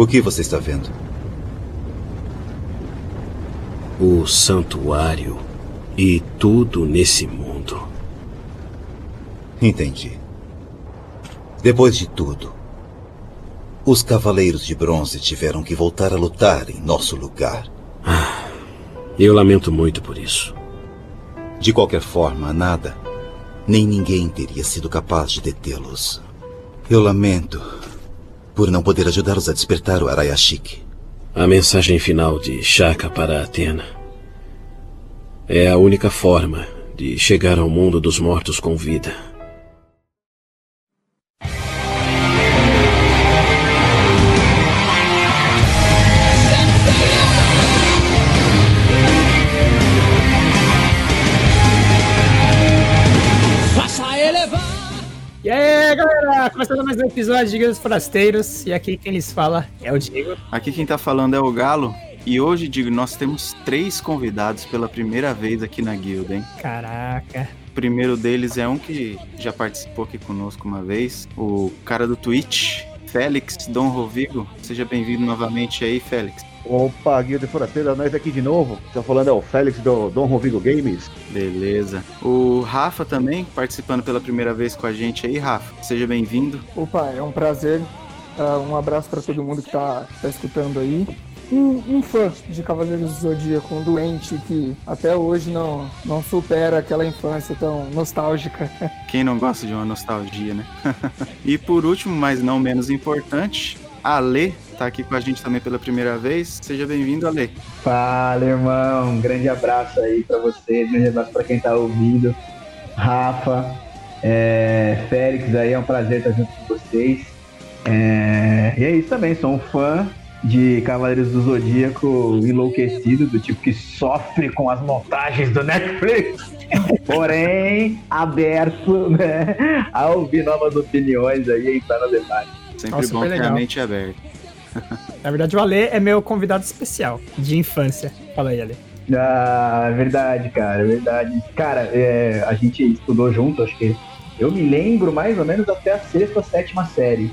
O que você está vendo? O santuário e tudo nesse mundo. Entendi. Depois de tudo, os Cavaleiros de Bronze tiveram que voltar a lutar em nosso lugar. Ah, eu lamento muito por isso. De qualquer forma, nada, nem ninguém teria sido capaz de detê-los. Eu lamento por não poder ajudá-los a despertar o Arayashiki. A mensagem final de Shaka para Atena é a única forma de chegar ao mundo dos mortos com vida. Começando mais um episódio de Guildas Forasteiros, e aqui quem lhes fala é o Diego. Aqui quem tá falando é o Galo, e hoje, Diego, nós temos três convidados pela primeira vez aqui na guilda, hein? Caraca. O primeiro deles é um que já participou aqui conosco uma vez, o cara do Twitch, Félix Dom Rovigo. Seja bem-vindo novamente aí, Félix. Opa, Guilda Forasteira, nós aqui de novo. Tá falando é o Félix do Dom Rovigo Games. Beleza. O Rafa também participando pela primeira vez com a gente aí, Rafa. Seja bem-vindo. Opa, é um prazer. Uh, um abraço para todo mundo que tá, tá escutando aí. Um, um, fã de Cavaleiros do Zodíaco, um doente que até hoje não, não supera aquela infância tão nostálgica. Quem não gosta de uma nostalgia, né? e por último, mas não menos importante, a Lê tá aqui com a gente também pela primeira vez. Seja bem-vindo, Ale. Fala, irmão. Um grande abraço aí para você, um grande abraço para quem tá ouvindo. Rafa, é, Félix aí, é um prazer estar junto com vocês. É, e é isso também, sou um fã de Cavaleiros do Zodíaco enlouquecido, do tipo que sofre com as montagens do Netflix. Porém, aberto né, a ouvir novas opiniões aí e entrar no debate. Sempre Nossa, bom ter a mente aberta. Na verdade, o Ale é meu convidado especial de infância. Fala aí, Ale. Ah, é verdade, cara, é verdade. Cara, é, a gente estudou junto, acho que. Eu me lembro mais ou menos até a sexta, sétima série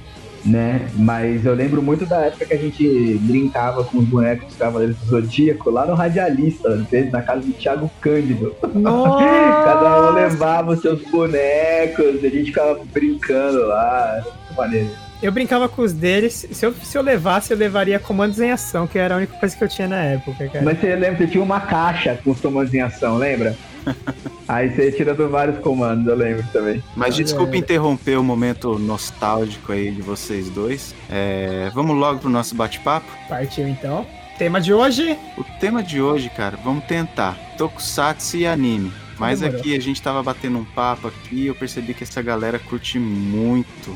né? Mas eu lembro muito da época que a gente brincava com os bonecos dos Cavaleiros do Zodíaco lá no Radialista, na casa do Thiago Cândido. Cada um levava os seus bonecos, a gente ficava brincando lá. Maneiro. Eu brincava com os deles. Se eu, se eu levasse, eu levaria comandos em ação, que era a única coisa que eu tinha na época, cara. Mas você lembra, você tinha uma caixa com os comandos em ação, lembra? Aí você tira do vários comandos, eu lembro também. Mas desculpe é. interromper o momento nostálgico aí de vocês dois. É, vamos logo pro nosso bate-papo? Partiu então. Tema de hoje? O tema de hoje, cara, vamos tentar. Tokusatsu e anime. Mas Demorou. aqui a gente tava batendo um papo aqui e eu percebi que essa galera curte muito,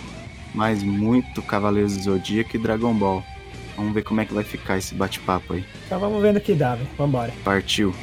mas muito Cavaleiros do Zodíaco e Dragon Ball. Vamos ver como é que vai ficar esse bate-papo aí. Então vamos vendo que dá, velho. Vambora. Partiu.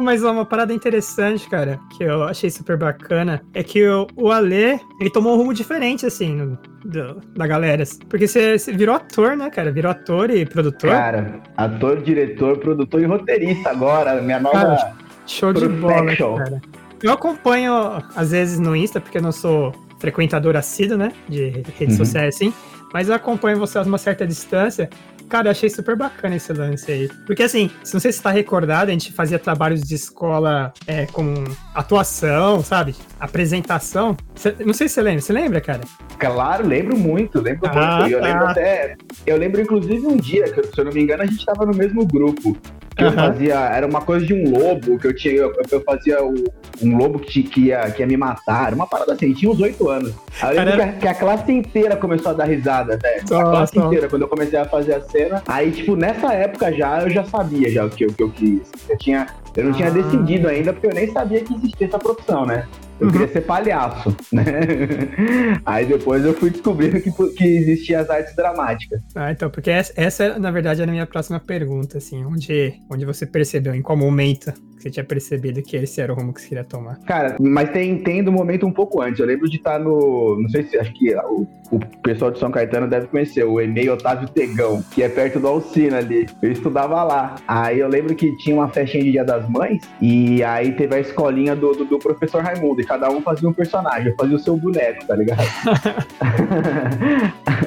Mas uma parada interessante, cara, que eu achei super bacana, é que o, o Ale, ele tomou um rumo diferente, assim, no, do, da galera. Porque você, virou ator, né, cara? Virou ator e produtor. Cara, ator, diretor, produtor e roteirista agora, minha nova. Cara, show de bola, cara. Eu acompanho, às vezes, no Insta, porque eu não sou frequentador assíduo, né? De redes uhum. sociais, assim. Mas eu acompanho você a uma certa distância. Cara, eu achei super bacana esse lance aí. Porque assim, se não sei se você tá recordado, a gente fazia trabalhos de escola é, com atuação, sabe? Apresentação. Cê, não sei se você lembra. Você lembra, cara? Claro, lembro muito, lembro ah, muito. Eu tá. lembro até. Eu lembro, inclusive, um dia, que, se eu não me engano, a gente tava no mesmo grupo. Eu fazia. Era uma coisa de um lobo, que eu tinha. Eu, eu fazia o, um lobo que, que, ia, que ia me matar. Era uma parada assim, tinha uns oito anos. Aí eu lembro que, a, que, a, classe inteira começou a dar risada, né? A classe inteira, quando eu comecei a fazer a cena. Aí, tipo, nessa época já eu já sabia já o que, o que eu quis. Eu tinha. Eu não tinha ah. decidido ainda, porque eu nem sabia que existia essa profissão, né? Eu uhum. queria ser palhaço, né? Aí depois eu fui descobrindo que, que existiam as artes dramáticas. Ah, então, porque essa, essa, na verdade, era a minha próxima pergunta, assim, onde, onde você percebeu, em qual momento que você tinha percebido que esse era o rumo que você queria tomar? Cara, mas tem, tem do momento um pouco antes. Eu lembro de estar no. Não sei se. Acho que o, o pessoal de São Caetano deve conhecer, o e-mail Otávio Tegão, que é perto do Alcina ali. Eu estudava lá. Aí eu lembro que tinha uma festinha de Dia das Mães, e aí teve a escolinha do, do, do professor Raimundo, e cada um fazia um personagem. Fazia o seu boneco, tá ligado?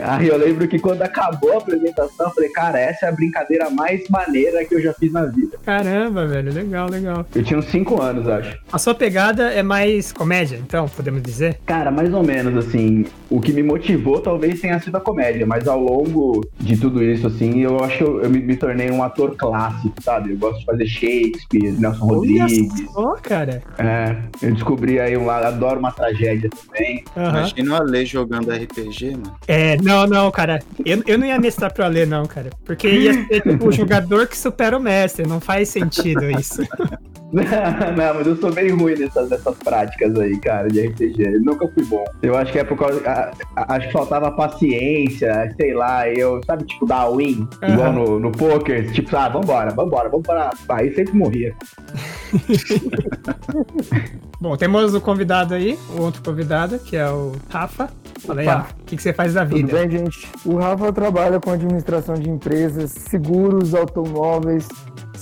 aí eu lembro que quando acabou a apresentação, eu falei, cara, essa é a brincadeira mais maneira que eu já fiz na vida. Caramba, velho, legal, legal. Eu tinha uns 5 anos, acho. A sua pegada é mais comédia, então, podemos dizer? Cara, mais ou menos, assim. O que me motivou talvez tenha sido a comédia, mas ao longo de tudo isso, assim, eu acho que eu, eu me, me, tornei um ator clássico, sabe? Eu gosto de fazer Shakespeare, Nelson Olha Rodrigues. Só, cara. É, eu descobri aí um lado, adoro uma tragédia também. Uhum. Imagina o Ale jogando RPG, mano. É, não, não, cara. Eu, eu não ia mestrar pro Ale, não, cara. Porque ia ser tipo, o jogador que supera o mestre. Não faz sentido isso. não, mas eu sou bem ruim nessas, nessas práticas aí, cara, de RPG. Eu nunca fui bom. Eu acho que é por causa. A, a, acho que faltava paciência, sei lá, eu, sabe, tipo, dar win, uhum. igual no, no poker, tipo, ah, vambora, vambora, vamos para. Aí sempre morria. bom, temos o convidado aí, o outro convidado, que é o Rafa. Fala aí, o que, que você faz da vida? Tudo bem, gente? O Rafa trabalha com administração de empresas, seguros, automóveis,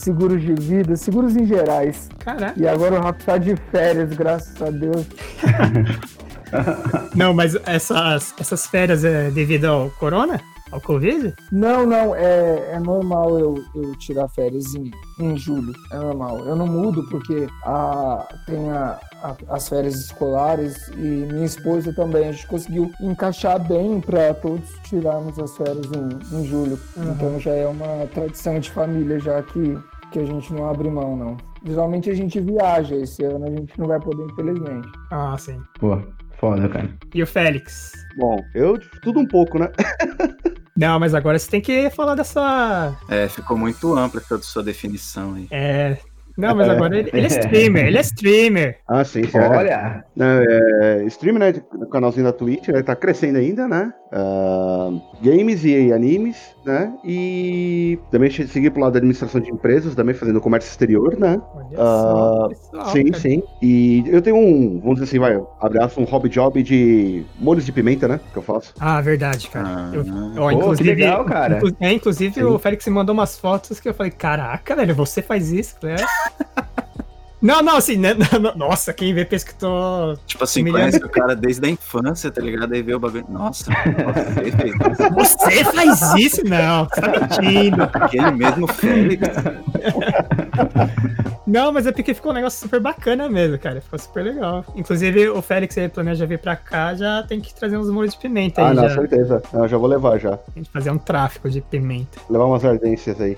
seguros de vida, seguros em gerais. Caraca. E agora o Rafa tá de férias, graças a Deus. Não, mas essas, essas férias é devido ao corona? Ao Covid? Não, não, é, é normal eu, eu tirar férias em, em julho. É normal. Eu não mudo porque a, tem a, a, as férias escolares e minha esposa também. A gente conseguiu encaixar bem para todos tirarmos as férias em, em julho. Uhum. Então já é uma tradição de família já que, que a gente não abre mão, não. Geralmente a gente viaja, esse ano a gente não vai poder, infelizmente. Ah, sim. Pô, foda, cara. E o Félix? Bom, eu tudo um pouco, né? Não, mas agora você tem que falar dessa. É, ficou muito ampla essa sua definição aí. É, não, mas agora ele, ele, é streamer, ele é streamer. Ah, sim, sim. Olha! É, é, streamer, né? No canalzinho da Twitch, né? Tá crescendo ainda, né? Uh, games e animes, né? E também segui pro lado da administração de empresas, também fazendo comércio exterior, né? Uh, pessoal, sim, cara. sim. E eu tenho um, vamos dizer assim, vai, abraço, um hobby job de molhos de pimenta, né? Que eu faço. Ah, verdade, cara. Ah, eu, ó, Pô, inclusive, legal, cara. É, inclusive sim. o Félix me mandou umas fotos que eu falei, caraca, velho, você faz isso, né? Não, não, assim, né? Nossa, quem vê pesquitou. Tipo assim, conhece o cara desde a infância, tá ligado? Aí vê o bagulho. Nossa, você fez isso. Você faz isso? Não, tá mentindo. Aquele mesmo Félix. Não, mas é porque ficou um negócio super bacana mesmo, cara. Ficou super legal. Inclusive, o Félix ele planeja vir pra cá, já tem que trazer uns molhos de pimenta aí. Ah, não, já. certeza. Eu já vou levar já. Tem que fazer um tráfico de pimenta. Levar umas ardências aí.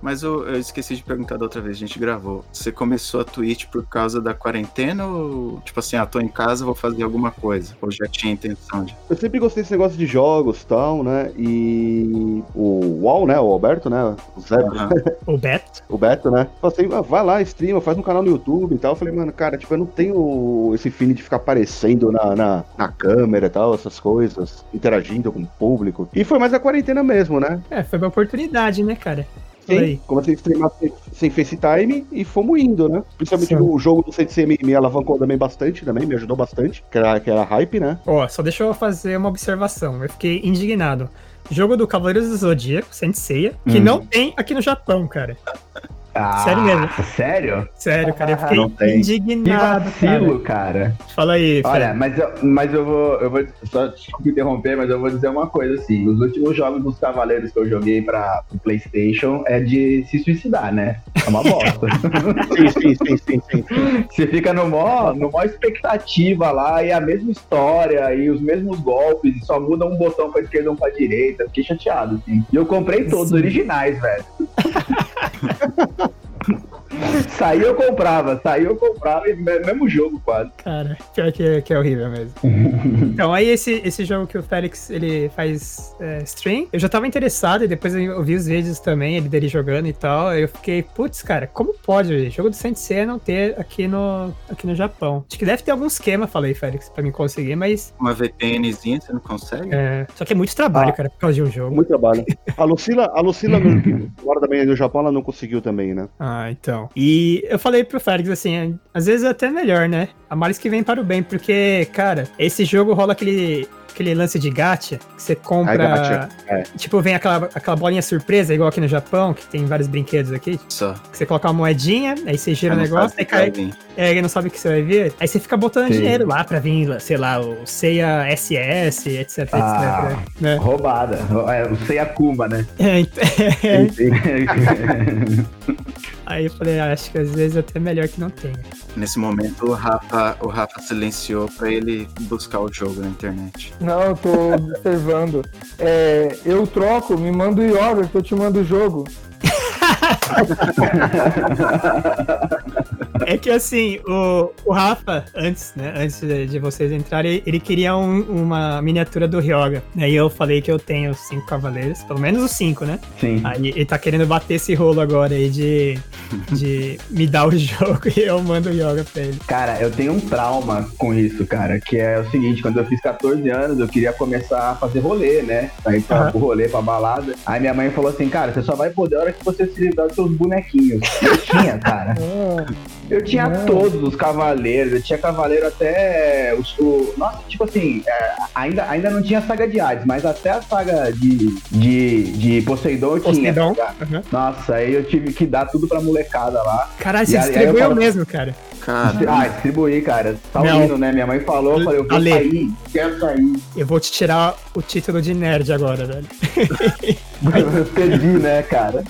Mas eu, eu, esqueci de perguntar da outra vez, a gente gravou. Você começou a Twitch por causa da quarentena ou, tipo assim, ah, tô em casa, vou fazer alguma coisa? Ou já tinha intenção de. Eu sempre gostei desse negócio de jogos e tal, né? E o UOL, né? O Alberto, né? O Zé. Uhum. o Beto. O Beto, né? Falei assim, ah, vai lá, streama, faz um canal no YouTube e tal. Eu falei, mano, cara, tipo, eu não tenho esse feeling de ficar aparecendo na, na, na câmera e tal, essas coisas, interagindo com o público. E foi mais a quarentena mesmo, né? É, foi uma oportunidade, né, cara? Sim, comecei a streamar sem, sem FaceTime e fomos indo, né? Principalmente Sim. o jogo do CDC me, me alavancou também bastante, também, me ajudou bastante, que era, que era hype, né? Ó, só deixa eu fazer uma observação. Eu fiquei indignado. Jogo do Cavaleiros do Zodíaco, Senseiya, que hum. não tem aqui no Japão, cara. Ah, sério mesmo. Sério? Sério, cara. Eu fiquei ah, indignado. Que vacilo, cara. cara. Fala aí, Olha, mas eu, mas eu vou. Eu vou só desculpa interromper, mas eu vou dizer uma coisa assim. Os últimos jogos dos Cavaleiros que eu joguei pra o Playstation é de se suicidar, né? É uma bosta. sim, sim, sim, sim, sim. Você fica no mó, no mó expectativa lá, e a mesma história, e os mesmos golpes, e só muda um botão pra esquerda e um pra direita. Fiquei chateado, assim. E eu comprei todos sim. originais, velho. Saiu eu comprava, saiu eu comprava, mesmo jogo quase. Cara, pior que, é, que é horrível mesmo. então, aí esse, esse jogo que o Félix ele faz é, stream, eu já tava interessado e depois eu vi os vídeos também, ele dele jogando e tal. Eu fiquei, putz, cara, como pode jogo do Sensei não ter aqui no, aqui no Japão? Acho que deve ter algum esquema, falei, Félix, pra mim conseguir, mas. Uma VPNzinha, você não consegue? É, só que é muito trabalho, ah, cara, por causa de um jogo. Muito trabalho. A Lucila, a Lucila, no, hora da manhã do Japão, ela não conseguiu também, né? Ah, então. Então, eu falei pro Félix assim, às vezes é até melhor, né? A males que vem para o bem, porque, cara, esse jogo rola aquele aquele lance de gacha, que você compra. É. Tipo, vem aquela, aquela bolinha surpresa, igual aqui no Japão, que tem vários brinquedos aqui. Só. Que você coloca uma moedinha, aí você gira o negócio, aí cai. É, ele não sabe o que você vai ver. Aí você fica botando Sim. dinheiro lá pra vir, sei lá, o Seiya SS, etc, ah, etc. Né? Roubada. É, o Seiya Kuma, né? É, então. Aí eu falei, ah, acho que às vezes é até melhor que não tenha. Nesse momento o Rafa, o Rafa silenciou pra ele buscar o jogo na internet. Não, tô observando. É, eu troco, me manda o que eu te mando o jogo. é que assim, o, o Rafa, antes, né, antes de vocês entrarem, ele queria um, uma miniatura do Ryoga. Aí eu falei que eu tenho cinco cavaleiros, pelo menos os cinco, né? Sim. Aí ele tá querendo bater esse rolo agora aí de, de me dar o jogo e eu mando o Yoga pra ele. Cara, eu tenho um trauma com isso, cara, que é o seguinte, quando eu fiz 14 anos, eu queria começar a fazer rolê, né? Aí pra, uhum. pro rolê, pra balada. Aí minha mãe falou assim, cara, você só vai poder a hora que você se livrar dos seus bonequinhos. Eu tinha, cara. Eu tinha Não. todos os cavaleiros, eu tinha cavaleiro até os, o, nossa, tipo assim, é, ainda, ainda não tinha saga de Hades, mas até a saga de, de, de Poseidon eu Poseidon. tinha. Uhum. Nossa, aí eu tive que dar tudo pra molecada lá. Caralho, você distribuiu falo, mesmo, cara. Cara. Ah, distribuí, cara. Tá ouvindo, né? Minha mãe falou, eu falei, eu vou Ale, sair, quero sair. Eu vou te tirar o título de nerd agora, velho. eu perdi, né, cara?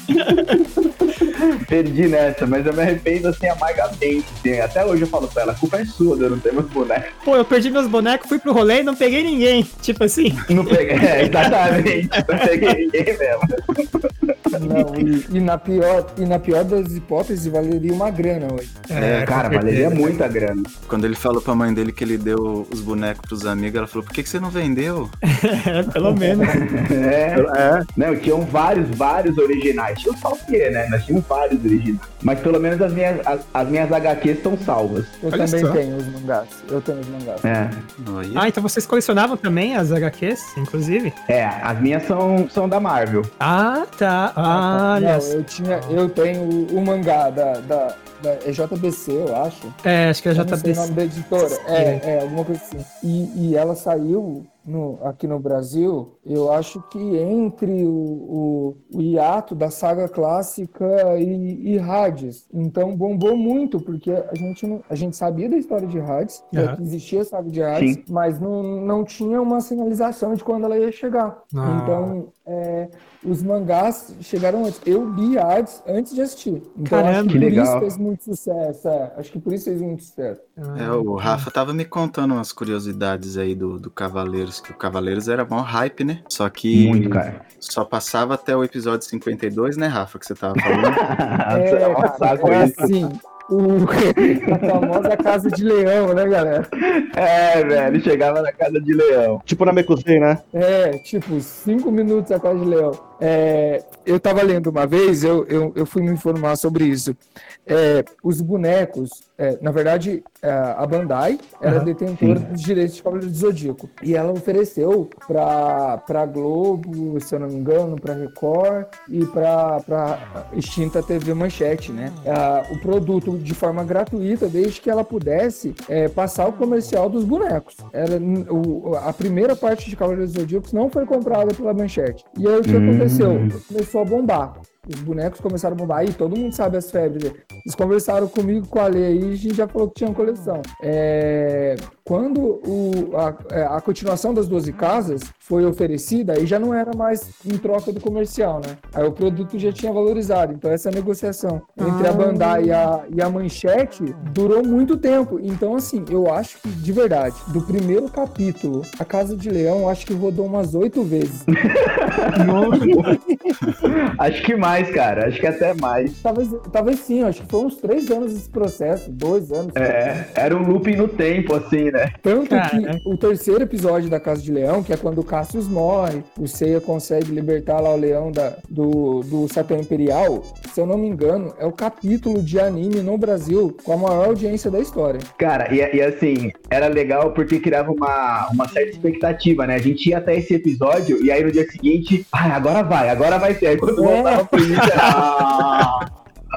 Perdi nessa, mas eu me arrependo assim amargamente. Assim. Até hoje eu falo pra ela, a culpa é sua, eu não tenho meus bonecos. Pô, eu perdi meus bonecos, fui pro rolê e não peguei ninguém. Tipo assim. Não peguei, é, exatamente. não peguei ninguém mesmo. Não, e, e, na pior, e na pior das hipóteses, valeria uma grana hoje. É, é cara, valeria muita grana. Quando ele falou pra mãe dele que ele deu os bonecos pros amigos, ela falou, por que, que você não vendeu? é, pelo menos. é, é. Não, tinham vários, vários originais. Tinha só o quê, né? Nós tínhamos vários originais. Mas pelo menos as minhas, as, as minhas HQs estão salvas. Eu Olha também só. tenho os mangás. Eu tenho os mangás. É. Ah, então vocês colecionavam também as HQs, inclusive? É, as minhas são, são da Marvel. Ah, tá. Ah, Não, eu tinha, eu tenho o, o mangá da, da, da é JBC, eu acho. É, acho que é JBC. Não sei o nome da editora. É, é, alguma coisa assim. E, e ela saiu no, aqui no Brasil, eu acho que entre o, o, o hiato da saga clássica e, e Hades. Então bombou muito, porque a gente, não, a gente sabia da história de Hades, uhum. que existia a saga de Hades, Sim. mas não, não tinha uma sinalização de quando ela ia chegar. Ah. Então, é, os mangás chegaram antes. Eu li Hades antes de assistir. Então Caramba, acho que, que por legal. isso fez muito sucesso. É, acho que por isso fez muito sucesso. É, o Rafa tava me contando umas curiosidades aí do, do Cavaleiros, que o Cavaleiros era bom hype, né? Só que muito, cara. só passava até o episódio 52, né, Rafa, que você tava falando? é, cara, é assim o, a famosa Casa de Leão, né, galera? É, velho, chegava na Casa de Leão. Tipo na Mecusei, né? É, tipo, cinco minutos a Casa de Leão. É, eu tava lendo uma vez, eu, eu, eu fui me informar sobre isso. É, os bonecos, é, na verdade, é, a Bandai era uhum, detentora sim. dos direitos de Cavaleiro do Zodíaco. E ela ofereceu para Globo, se eu não me engano, para Record e para extinta TV Manchete, né? É, o produto de forma gratuita, desde que ela pudesse é, passar o comercial dos bonecos. Era, o, a primeira parte de Cavaleiros do Zodíaco não foi comprada pela Manchete. E aí o que hum. aconteceu? Começou a bombar os bonecos começaram a bombar. Aí todo mundo sabe as febres. Eles conversaram comigo, com a Lei aí, a gente já falou que tinha coleção. É, quando o, a, é, a, continuação das 12 casas foi oferecida, aí já não era mais em troca do comercial, né? Aí o produto já tinha valorizado. Então essa negociação entre ah. a Bandai e a, e a Manchete durou muito tempo. Então, assim, eu acho que, de verdade, do primeiro capítulo, a Casa de Leão, acho que rodou umas oito vezes. acho que mais, cara. Acho que até mais. Talvez, talvez sim, acho que foi uns três anos esse processo, dois anos. É, era um looping no tempo, assim, né? né? Tanto Cara. que o terceiro episódio da Casa de Leão, que é quando o Cassius morre, o Seiya consegue libertar lá o leão da, do, do Satã Imperial, se eu não me engano, é o capítulo de anime no Brasil com a maior audiência da história. Cara, e, e assim, era legal porque criava uma, uma certa expectativa, né? A gente ia até esse episódio e aí no dia seguinte, ah, agora vai, agora vai ter. Aí quando é. voltava pro início, era...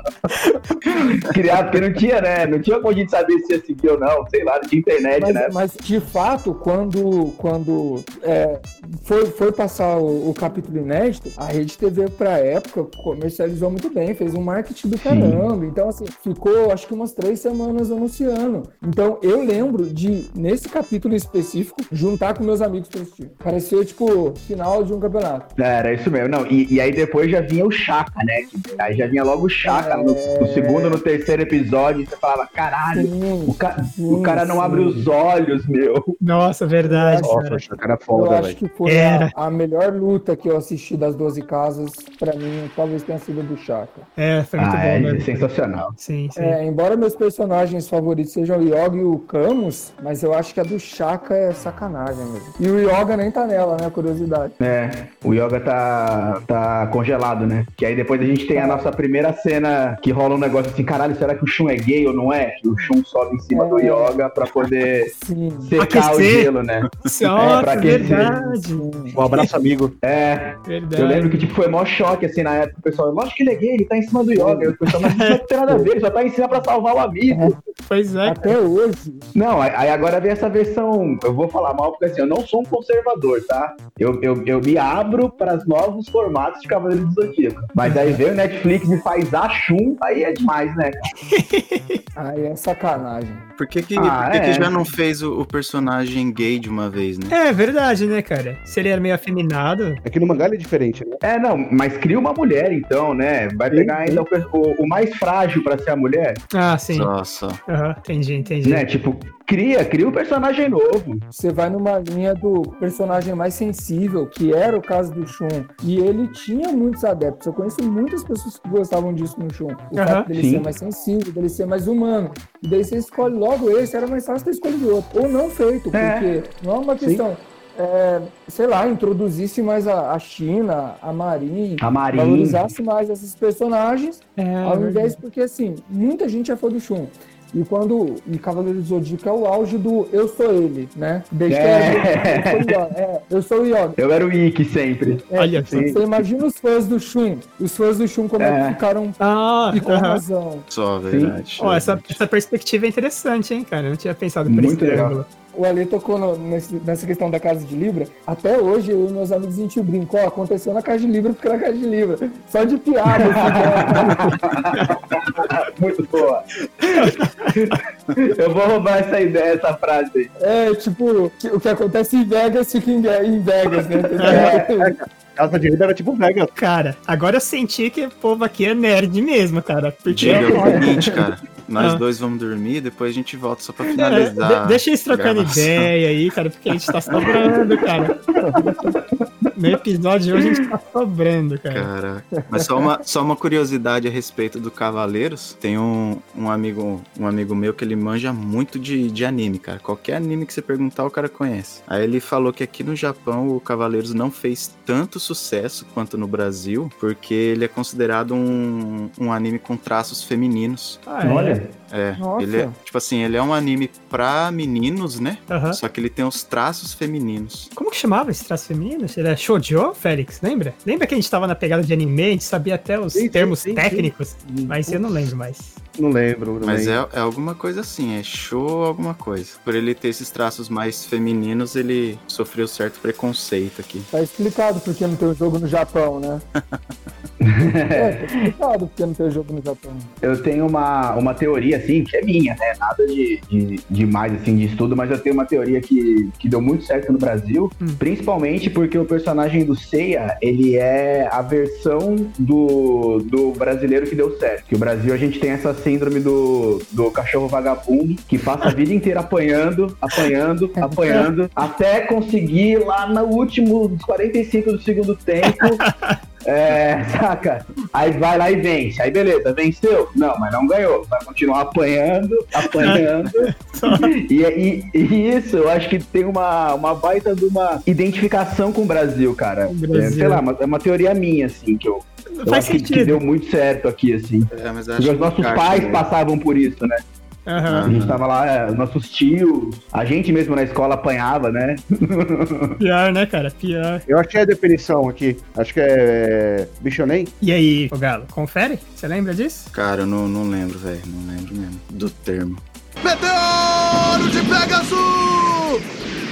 Criado, porque não tinha, né? Não tinha como a gente saber se ia seguir ou não, sei lá, não tinha internet, mas, né? Mas, de fato, quando, quando é, foi, foi passar o, o, capítulo inédito, a Rede TV, pra época, comercializou muito bem, fez um marketing do caramba. Sim. Então, assim, ficou, acho que umas três semanas anunciando. Então, eu lembro de, nesse capítulo específico, juntar com meus amigos pra assistir. Pareceu, tipo, final de um campeonato. É, era isso mesmo. Não, e, e aí depois já vinha o Chaka, né? Aí já vinha logo o Chaka é... no, no, segundo, no terceiro episódio, você falava, caralho, sim, o, ca sim, o, cara não sim. abre os olhos, meu. Nossa, verdade. Nossa, o Chaka era foda, Eu acho que foi a, a, melhor luta que eu assisti das 12 casas, pra mim, talvez tenha sido do Chaka. É, foi muito ah, bom, é, né? Sensacional. Sim, sim. É, embora meus personagens favoritos sejam o Yoga e o Camus, mas eu acho que a do Chaka é sacanagem mesmo. E o Yoga nem tá nela, né? Curiosidade. É, o Yoga tá, tá congelado, né? Que aí depois a gente tem a nossa primeira cena que rola um negócio assim, caralho, será que o Shun é gay ou não é? Que o Shun sobe em cima é. do Yoga pra poder Sim. secar Aquecer. o gelo, né? Nossa, é, pra verdade. Um abraço, amigo. É. Verdade. Eu lembro que tipo, foi maior choque assim na época. O pessoal, lógico que ele é gay, ele tá em cima do Yoga. E o pessoal, mas isso não tem nada a ver, ele só tá em cima pra salvar o amigo. É. Pois é. Até hoje. Não, aí agora vem essa versão. Eu vou falar mal porque assim, eu não sou um conservador, tá? Eu, eu, eu me abro para os novos formatos de Cavaleiro do Zodíaco. Mas aí vem o Netflix e faz a Shun, aí é demais, né? aí é sacanagem. Por que, que, ah, por que, é. que já não fez o, o, personagem gay de uma vez, né? É verdade, né, cara? Se ele era meio afeminado. É que no mangá ele é diferente, né? É, não, mas cria uma mulher, então, né? Vai sim, pegar sim. então o, o, mais frágil pra ser a mulher. Ah, sim. Nossa. Uhum, entendi, entendi. Né? Tipo, cria, cria um personagem novo. Você vai numa linha do personagem mais sensível, que era o caso do Shun. E ele tinha muitos adeptos. Eu conheço muitas pessoas que gostavam disso no Shun. O uhum, fato dele sim. ser mais sensível, dele ser mais humano. E daí você escolhe logo esse, era mais fácil ter escolhido outro. Ou não feito, é. porque é. não é uma questão. É, sei lá, introduzisse mais a, a China, a Marin, a Marin, valorizasse mais esses personagens, é, ao invés, porque assim, muita gente é fã do Shun. E quando. E Cavaleiro do Zodíaco é o auge do eu sou ele, né? Desde é. que eu, sou é, eu sou o Yoga. Eu era o Ikki sempre. É, Olha, você imagina os fãs do Shun. Os fãs do Shun como é. ficaram ah, e com uh -huh. razão. Só, verdade. Ó, essa, essa perspectiva é interessante, hein, cara? Eu não tinha pensado por Muito legal o Ale tocou no, nesse, nessa questão da casa de Libra. Até hoje, eu e meus amigos, a gente brinca, ó, aconteceu na casa de Libra porque era casa de Libra. Só de piada. Assim, Muito boa. eu vou roubar essa ideia, essa frase aí. É, tipo, o que acontece em Vegas fica em Vegas, né? É, casa de Libra era tipo Vegas. Cara, agora eu senti que o povo aqui é nerd mesmo, cara. Porque... Diga o seguinte, cara. Nós ah. dois vamos dormir, depois a gente volta só pra é, finalizar. É, de deixa eles trocando ideia aí, cara, porque a gente tá sobrando, cara. No episódio de hoje a gente tá sobrando, cara. Caraca. Mas só uma, só uma curiosidade a respeito do Cavaleiros. Tem um, um, amigo, um amigo meu que ele manja muito de, de anime, cara. Qualquer anime que você perguntar, o cara conhece. Aí ele falou que aqui no Japão o Cavaleiros não fez tanto sucesso quanto no Brasil, porque ele é considerado um, um anime com traços femininos. Ah, é? Olha. É, Nossa. ele é, tipo assim, ele é um anime pra meninos, né? Uhum. Só que ele tem os traços femininos. Como que chamava esse traço feminino? Era shoujo, Félix? Lembra? Lembra que a gente tava na pegada de anime, a gente sabia até os sim, termos sim, técnicos, sim. mas eu não lembro mais. Não lembro. Não mas É, é alguma coisa assim, é show alguma coisa. Por ele ter esses traços mais femininos, ele sofreu certo preconceito aqui. Tá explicado porque não tem o um jogo no Japão, né? é, tá explicado porque não tem jogo no Japão. Eu tenho uma, uma teoria, assim, que é minha, né? Nada de, de, de mais, assim, de estudo, mas eu tenho uma teoria que, que deu muito certo no Brasil, hum. principalmente porque o personagem do Seiya, ele é a versão do, do brasileiro que deu certo. Que o Brasil, a gente tem essa síndrome do, do cachorro vagabundo, que passa a vida inteira apanhando, apanhando, apanhando, até conseguir lá no último 45 do segundo tempo É, saca? Aí vai lá e vence. Aí beleza, venceu? Não, mas não ganhou. Vai continuar apanhando, apanhando. e, e, e, isso, eu acho que tem uma, uma baita de uma identificação com o Brasil, cara. Brasil. É, sei lá, é uma teoria minha, assim, que eu, eu acho que, que, deu muito certo aqui, assim. É, mas Os nossos pais passavam por isso, né? Uhum. A gente tava lá, é, nossos tios, a gente mesmo na escola apanhava, né? Pior, né, cara? Pior. Eu achei a definição aqui. Acho que é Bichonem. E aí, o Galo, confere? Você lembra disso? Cara, eu não, não lembro, velho. Não lembro mesmo do termo. Meteoro de Pegasus!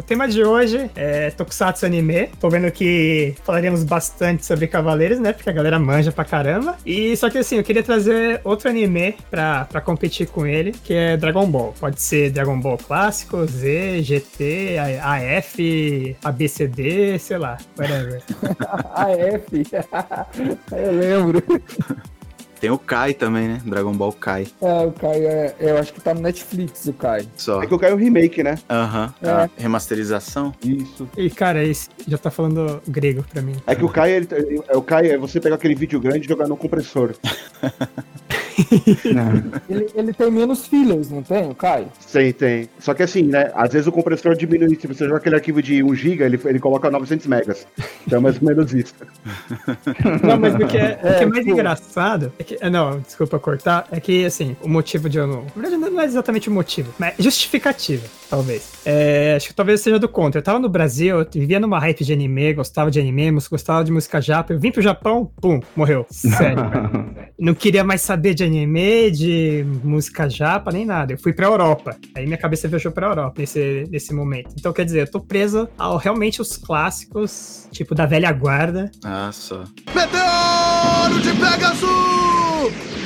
O tema de hoje é Tokusatsu Anime. Tô vendo que falaremos bastante sobre Cavaleiros, né? Porque a galera manja pra caramba. E só que assim, eu queria trazer outro anime pra, pra competir com ele, que é Dragon Ball. Pode ser Dragon Ball clássico, Z, GT, AF, ABCD, sei lá, whatever. AF, eu lembro. Tem o Kai também, né? Dragon Ball Kai. É, o Kai é. Eu acho que tá no Netflix o Kai. Só. É que o Kai é o remake, né? Aham. Uhum. É. remasterização. Isso. E, cara, esse já tá falando grego pra mim. É que o Kai, ele, é, o Kai é você pegar aquele vídeo grande e jogar no compressor. ele, ele, tem menos fillers, não tem, o Kai? Tem, tem. Só que assim, né? Às vezes o compressor diminui. Se você joga aquele arquivo de 1 GB, ele, ele coloca 900 megas. Então é mais ou menos isso. Não, mas o que é, é, o que é mais tipo... engraçado é que. É, não, desculpa cortar. É que, assim, o motivo de eu não. Na verdade, não é exatamente o motivo, mas justificativa, talvez. É, acho que talvez seja do contra. Eu tava no Brasil, eu vivia numa hype de anime, gostava de anime, gostava de música japa. Eu vim pro Japão, pum, morreu. Sério, Não queria mais saber de anime, de música japa, nem nada. Eu fui pra Europa. Aí minha cabeça viajou pra Europa nesse, nesse momento. Então, quer dizer, eu tô preso ao realmente os clássicos, tipo da velha guarda. Ah, só. Meteoro de Pegasus!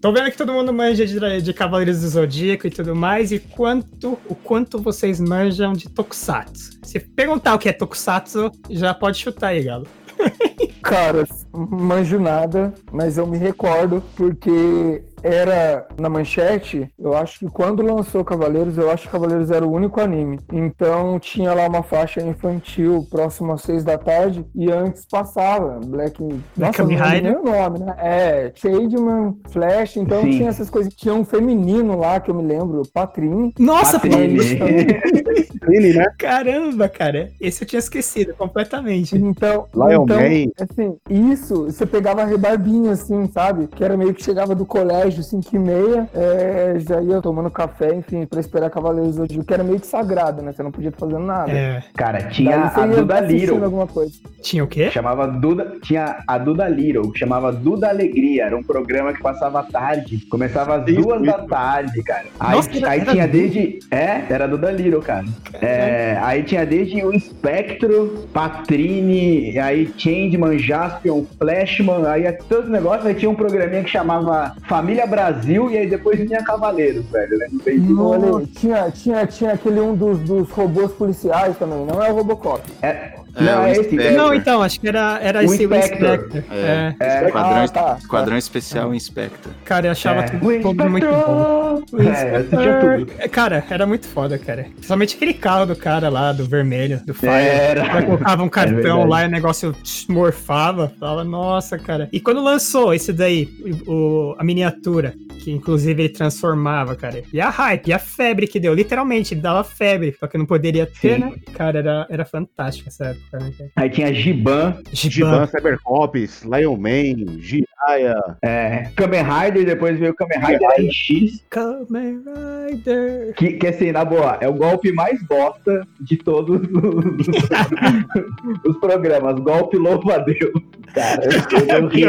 Tô vendo que todo mundo manja de, de Cavaleiros do Zodíaco e tudo mais, e quanto, o quanto vocês manjam de Tokusatsu. Se perguntar o que é Tokusatsu, já pode chutar aí, Galo. Cara, manjo nada, mas eu me recordo porque era na manchete, eu acho que quando lançou Cavaleiros, eu acho que Cavaleiros era o único anime. Então tinha lá uma faixa infantil próximo às seis da tarde e antes passava Black. Nossa, não nem o nome, né? É, Shademan, Flash, então Sim. tinha essas coisas. Tinha um feminino lá que eu me lembro, Patrin. Nossa, Patrin, né? Caramba, cara. Esse eu tinha esquecido completamente. Então, Lion então Man. assim, isso, você pegava a rebarbinha, assim, sabe? Que era meio que chegava do colégio colégio, 5 e meia, é, já ia tomando café, enfim, pra esperar Cavaleiros hoje, que era meio que sagrado, né? Você não podia fazer nada. É. Cara, tinha a Duda Little. Alguma coisa. Tinha o quê? Chamava Duda, tinha a Duda Little, chamava Duda Alegria, era um programa que passava à tarde, começava às Isso, duas da tarde, cara. Aí, Nossa, aí tinha desde, é, era Duda Little, cara. É, aí tinha desde o Espectro, Patrine, aí Changeman, Jaspion, Flashman, aí todos os negócios, aí tinha um programinha que chamava Família Brasil e aí depois vinha Cavaleiros, velho. Né? Não, tinha, tinha, tinha aquele um dos, dos robôs policiais também, não é o Robocop. É, não, é esse, não, então, acho que era, era o esse Inspector. Inspector. É, é. é. Esquadrão, ah, tá, Esquadrão tá. Especial Inspector. Cara, eu achava é. tudo muito bom. O é, tudo. É, cara, era muito foda, cara. Principalmente aquele carro do cara lá, do vermelho, do Fire. Era. colocava um cartão lá e o negócio morfava. Falava, nossa, cara. E quando lançou esse daí, o, a miniatura, que inclusive ele transformava, cara. E a hype, e a febre que deu. Literalmente, ele dava febre, só que não poderia ter, Sim. né? Cara, era, era fantástico essa época. Aí tinha Giban. Giban, Cybercops, Lion Man, Jiraya. É, Kamen Rider, depois veio Kamen Rider RX. Kamen Rider. Que, que assim, na boa, é o golpe mais bosta de todos os, os programas. Golpe louva a Deus. Cara, eu, eu, eu ri.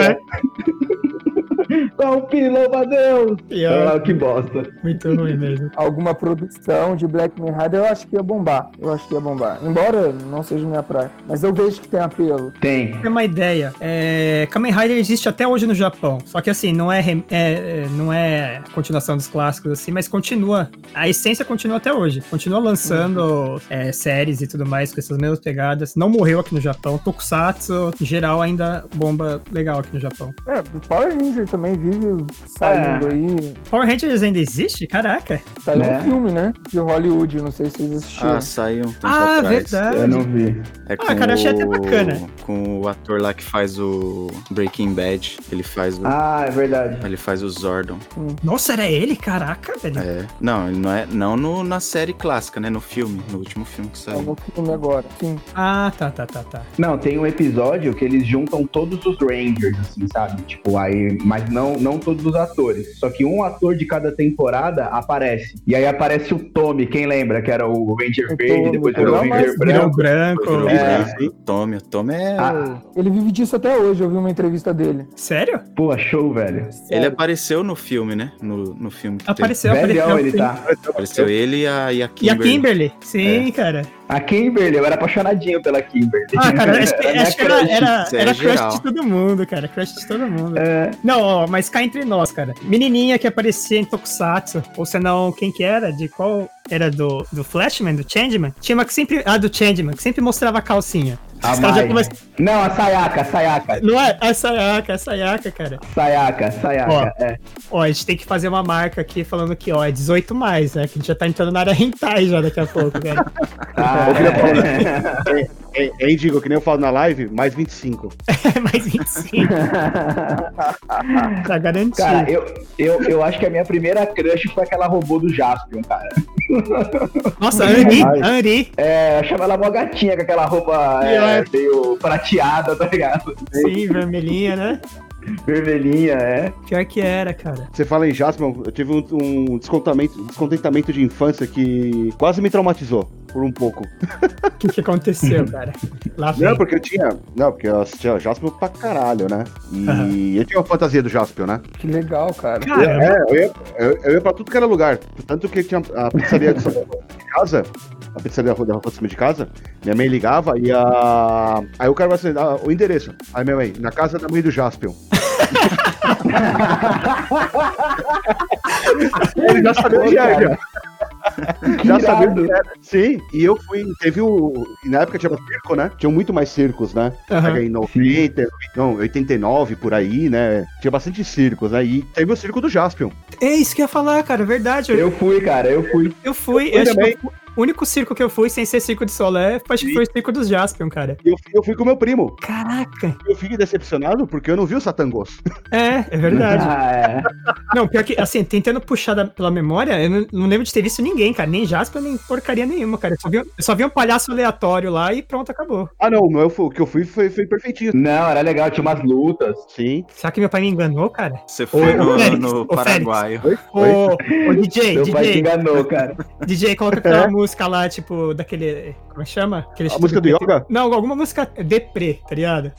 Golpe, louva a Deus! Ah, que bosta. Muito ruim mesmo. Alguma produção de Black Rider eu acho que ia bombar. Eu acho que ia bombar. Embora não seja minha praia. Mas eu vejo que tem apelo. Tem. Tem uma ideia. É... Kamen Rider existe até hoje no Japão. Só que assim, não é, é, é, não é continuação dos clássicos, assim, mas continua. A essência continua até hoje. Continua lançando uhum. é, séries e tudo mais com essas mesmas pegadas. Não morreu aqui no Japão. Tokusatsu, em geral, ainda bomba legal aqui no Japão. É, o Power Ranger também também vive saindo é. aí. Power Rangers ainda existe? Caraca. Saiu é. um filme, né? De Hollywood, não sei se vocês assistiram. Ah, saiu um tempo Ah, atrás. verdade. Eu não vi. É ah, cara, achei até bacana. Com o ator lá que faz o Breaking Bad. Ele faz o... Ah, é verdade. Ele faz o Zordon. Hum. Nossa, era ele? Caraca, velho. É. Não, ele não é... Não no, na série clássica, né? No filme. No último filme que saiu. É no filme agora, sim. Ah, tá, tá, tá, tá. Não, tem um episódio que eles juntam todos os Rangers, assim, sabe? Tipo, aí... Mas não, não todos os atores. Só que um ator de cada temporada aparece. E aí aparece o Tommy, quem lembra? Que era o Ranger Verde, depois virou o Ranger Branco. branco. É, o Tommy, o Tommy é. Ah, ele vive disso até hoje, eu vi uma entrevista dele. Sério? Pô, show, velho. Ele apareceu no filme, né? No, no filme que apareceu, teve. apareceu. ele tá. Apareceu ele e a, e a E a Kimberly. Kimberly? Sim, É. cara. A Kimberly, eu era apaixonadinho pela Kimberly. Ah, cara, acho, que- Minha acho que era, crush. era, é era crush de todo mundo, cara. Crush de todo mundo. É, Não, ó, mas cá entre nós, cara. Menininha que aparecia em Tokusatsu, ou senão, quem que era? De qual era do, do Flashman, do Changeman? Tinha uma que sempre. Ah, do Changeman, que sempre mostrava a calcinha. A já começam- Não, a Sayaka, a Sayaka. Não é? A Sayaka, a Sayaka, cara. Sayaka, Sayaka. É. Ó, a gente tem que fazer uma marca aqui falando que, ó, é 18 mais, né? Que a gente já tá entrando na área hentai já daqui a pouco, cara. Ah, é. É, é, digo, que nem eu falo na live, mais 25. É mais 25, tá garantido. Cara, eu, eu, eu acho que a minha primeira crush foi aquela robô do Jaspion, cara. Nossa, Anri, Ai. Anri. É, eu achava ela mó gatinha com aquela roupa é, meio prateada, tá ligado? Sim, vermelhinha, né? Vermelhinha, é. Pior que era, cara. Você fala em Jasmine, eu tive um, um descontamento, descontentamento de infância que quase me traumatizou por um pouco. O que, que aconteceu, cara? Lá vem. Não, porque eu tinha. Não, porque eu assistia Jaspion pra caralho, né? E Aham. eu tinha uma fantasia do Jaspion, né? Que legal, cara. É, eu ia, eu, eu ia pra tudo que era lugar. Tanto que tinha a pizzaria de de casa, a pizzaria da rua de cima de casa, minha mãe ligava e a. Aí o cara vai assim, ah, o endereço. Aí minha mãe, na casa da mãe do Jaspion. Ele já sabia onde era. já. Já sabia era. Sim, e eu fui. Teve o. Na época tinha circo, né? Tinham muito mais circos, né? Pega em 90, não, 89 por aí, né? Tinha bastante circos, né? E teve o circo do Jaspion. É isso que eu ia falar, cara, verdade. Eu, Eu fui, cara, eu fui. eu fui, Eu eu acho que também. eu- o único circo que eu fui sem ser circo de Solé, acho que foi o circo dos Jaspion, cara. E eu, fui- eu fui com meu primo. Caraca! Eu fiquei decepcionado porque eu não vi o Satangos. É, é verdade. Ah, é. Não, pior que, assim, tentando puxar da- pela memória, eu não, não lembro de ter visto ninguém, cara. Nem Jaspion, nem porcaria nenhuma, cara. Eu só vi, eu só vi um palhaço aleatório lá e pronto, acabou. Ah, não, o, meu, o que eu fui foi, foi perfeitinho. Não, era legal, tinha umas lutas. Sim. Será que meu pai me enganou, cara? Você foi Ô, no, Félix, no. Foi? Ô, ô DJ, Meu pai te DJ, enganou, cara. DJ, coloca aquela música lá, tipo, daquele. Como é que chama? Aquele A música do Yoga? Não, alguma música deprê, tá ligado?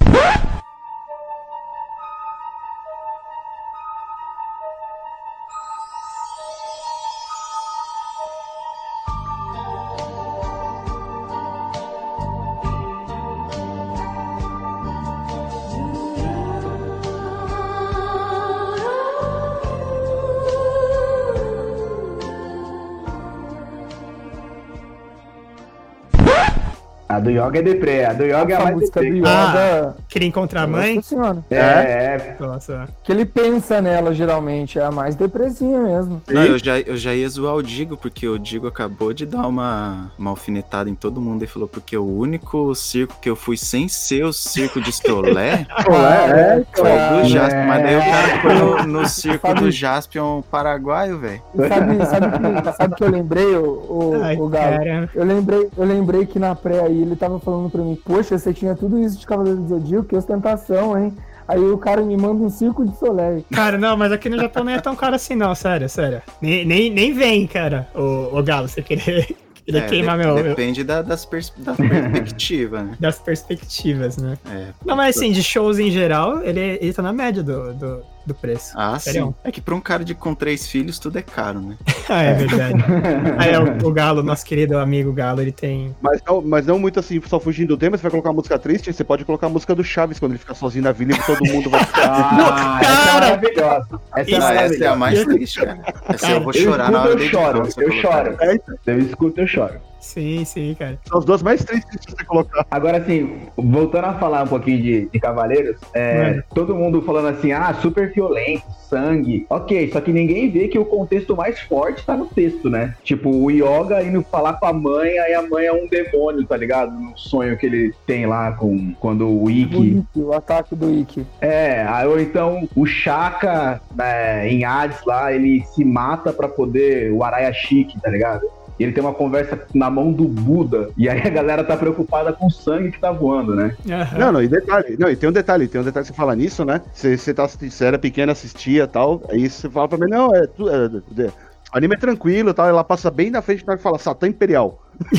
Do Yoga é deprê, a do Yoga é a mais música do deprê. Yoda. Queria encontrar a mãe? Nossa senhora. É, é. Nossa. Que ele pensa nela, geralmente. É a mais depressinha mesmo. Não, eu já, eu já ia zoar o Digo, porque o Digo acabou de dar uma, uma alfinetada em todo mundo e falou, porque o único circo que eu fui sem ser o circo de Stolé é, foi o do Jaspion. é. Mas daí o cara foi no, no circo Sabe- do Jaspion paraguaio, velho. Sabe, sabe, que, sabe que eu lembrei, o, o, Ai, o Galo? cara. Eu lembrei, eu lembrei que na pré aí ele tava falando pra mim, poxa, você tinha tudo isso de Cavaleiro do Zodíaco, que ostentação, hein? Aí o cara me manda um circo de Soleil. Cara, não, mas aqui no Japão não é tão caro assim, não, sério, sério. Nem, nem, nem vem, cara, o, o Galo, você querer, querer É, queimar de- meu, meu- Depende da, das pers da perspectiva, né? das perspectivas, né? É. Não, mas assim, de shows em geral, ele, ele tá na média do, do, do preço. Ah, Sério? sim. É que pra um cara de com três filhos tudo é caro, né? Ah, é verdade. Aí é, o, o Galo, nosso querido amigo Galo, ele tem. Mas não, mas não muito assim, só fugindo do tema. Você vai colocar uma música triste, você pode colocar a música do Chaves quando ele fica sozinho na vila e todo mundo vai ficar. Ah, essa é cara! maravilhosa. Essa é Isso, Ah, essa é a mais triste, cara. Essa eu vou Eu chorar na hora escuto, de eu choro, eu choro. É, Eu escuto, eu choro. Sim, sim, cara. São as duas mais tristes que você colocar. Agora, assim, voltando a falar um pouquinho de, de Cavaleiros, é, todo mundo falando assim, ah, super violento, sangue. Ok, só que ninguém vê que o contexto mais forte tá no texto, né? Tipo, o Yoga indo falar com a mãe, aí a mãe é um demônio, tá ligado? No sonho que ele tem lá com quando o O Ikki. Ikki, o ataque do Ikki. É, aí, ou então o Shaka né, em Hades lá, ele se mata pra poder o Araya Chique, tá ligado? E ele tem uma conversa na mão do Buda, e aí a galera tá preocupada com o sangue que tá voando, né? Uhum. Não, não, e detalhe, não, e tem um detalhe, tem um detalhe que você fala nisso, né? Você, você, tá, você era pequeno, assistia e tal, aí você fala pra mim, não, é, tu, é, é, anime é tranquilo tal, ela passa bem na frente na hora que fala Satã Imperial.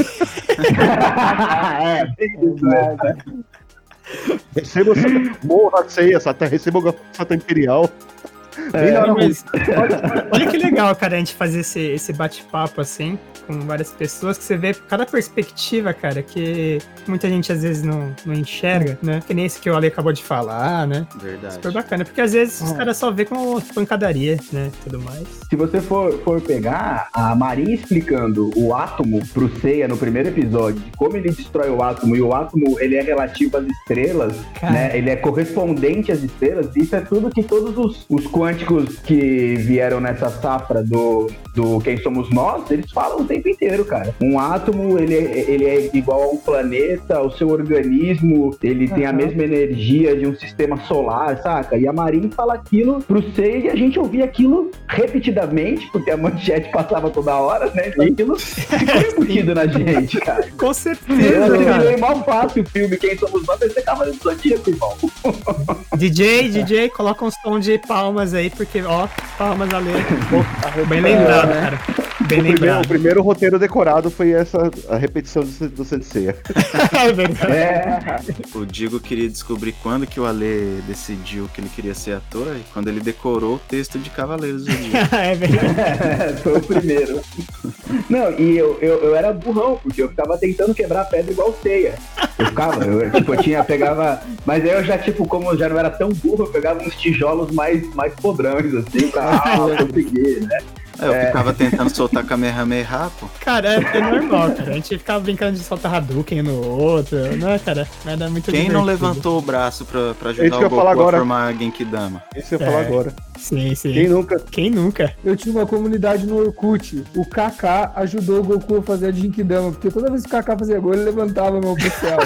é, é, Receba o morra ceia, Satã, receba o Satã Imperial. É, mas... olha que legal, cara, a gente fazer esse, esse bate-papo assim com várias pessoas, que você vê cada perspectiva, cara, que muita gente às vezes não, não enxerga, né? Que nem esse que o Ale acabou de falar, né? Verdade. Super bacana, porque às vezes os é. caras só vê como pancadaria, né? Tudo mais. Se você for, for pegar a Marinha explicando o átomo pro Seiya no primeiro episódio, de como ele destrói o átomo, e o átomo ele é relativo às estrelas, cara. né? Ele é correspondente às estrelas, isso é tudo que todos os, os quânticos que vieram nessa safra do, do Quem Somos Nós, eles falam o tempo inteiro, cara. Um átomo, ele, é, ele é igual a um planeta, o seu organismo, ele uhum. tem a mesma energia de um sistema solar, saca? E a Marin fala aquilo pro Sei e a gente ouvia aquilo repetidamente, porque a manchete passava toda hora, né? Então aquilo ficou embutido na gente, cara. Com certeza, Eu cara. mal fácil o filme Quem Somos Nós, vai ser Cavaleiro do Zodíaco, irmão. DJ, DJ, coloca um som de palmas aí, porque, ó, palmas a ler. Bem lembrado, é, cara. Bem o, primeiro, o primeiro roteiro decorado foi essa, a repetição do, do Sensei. é verdade. É. O Digo queria descobrir quando que o Ale decidiu que ele queria ser ator, e quando ele decorou o texto de Cavaleiros do Zodíaco. é verdade. Foi o primeiro. Não, e eu, eu, eu, era burrão, porque eu ficava tentando quebrar a pedra igual ceia. Eu ficava, eu, tipo, eu tinha, pegava. Mas aí eu já, tipo, como eu já não era tão burro, eu pegava uns tijolos mais, mais podrões, assim, pra ah, conseguir, né? É, eu é. ficava tentando soltar Kamehameha, pô. Cara, é, é, normal, cara. A gente ficava brincando de soltar Hadouken no outro, né, cara? Era muito Quem divertido. não levantou o braço pra, pra ajudar o Goku a formar Genkidama? Isso eu ia falar é. agora. Sim, sim. Quem nunca? Quem nunca? Eu tinha uma comunidade no Orkut. O Kaká ajudou o Goku a fazer a Genkidama, porque toda vez que o Kaká fazia gol, ele levantava a mão pro céu.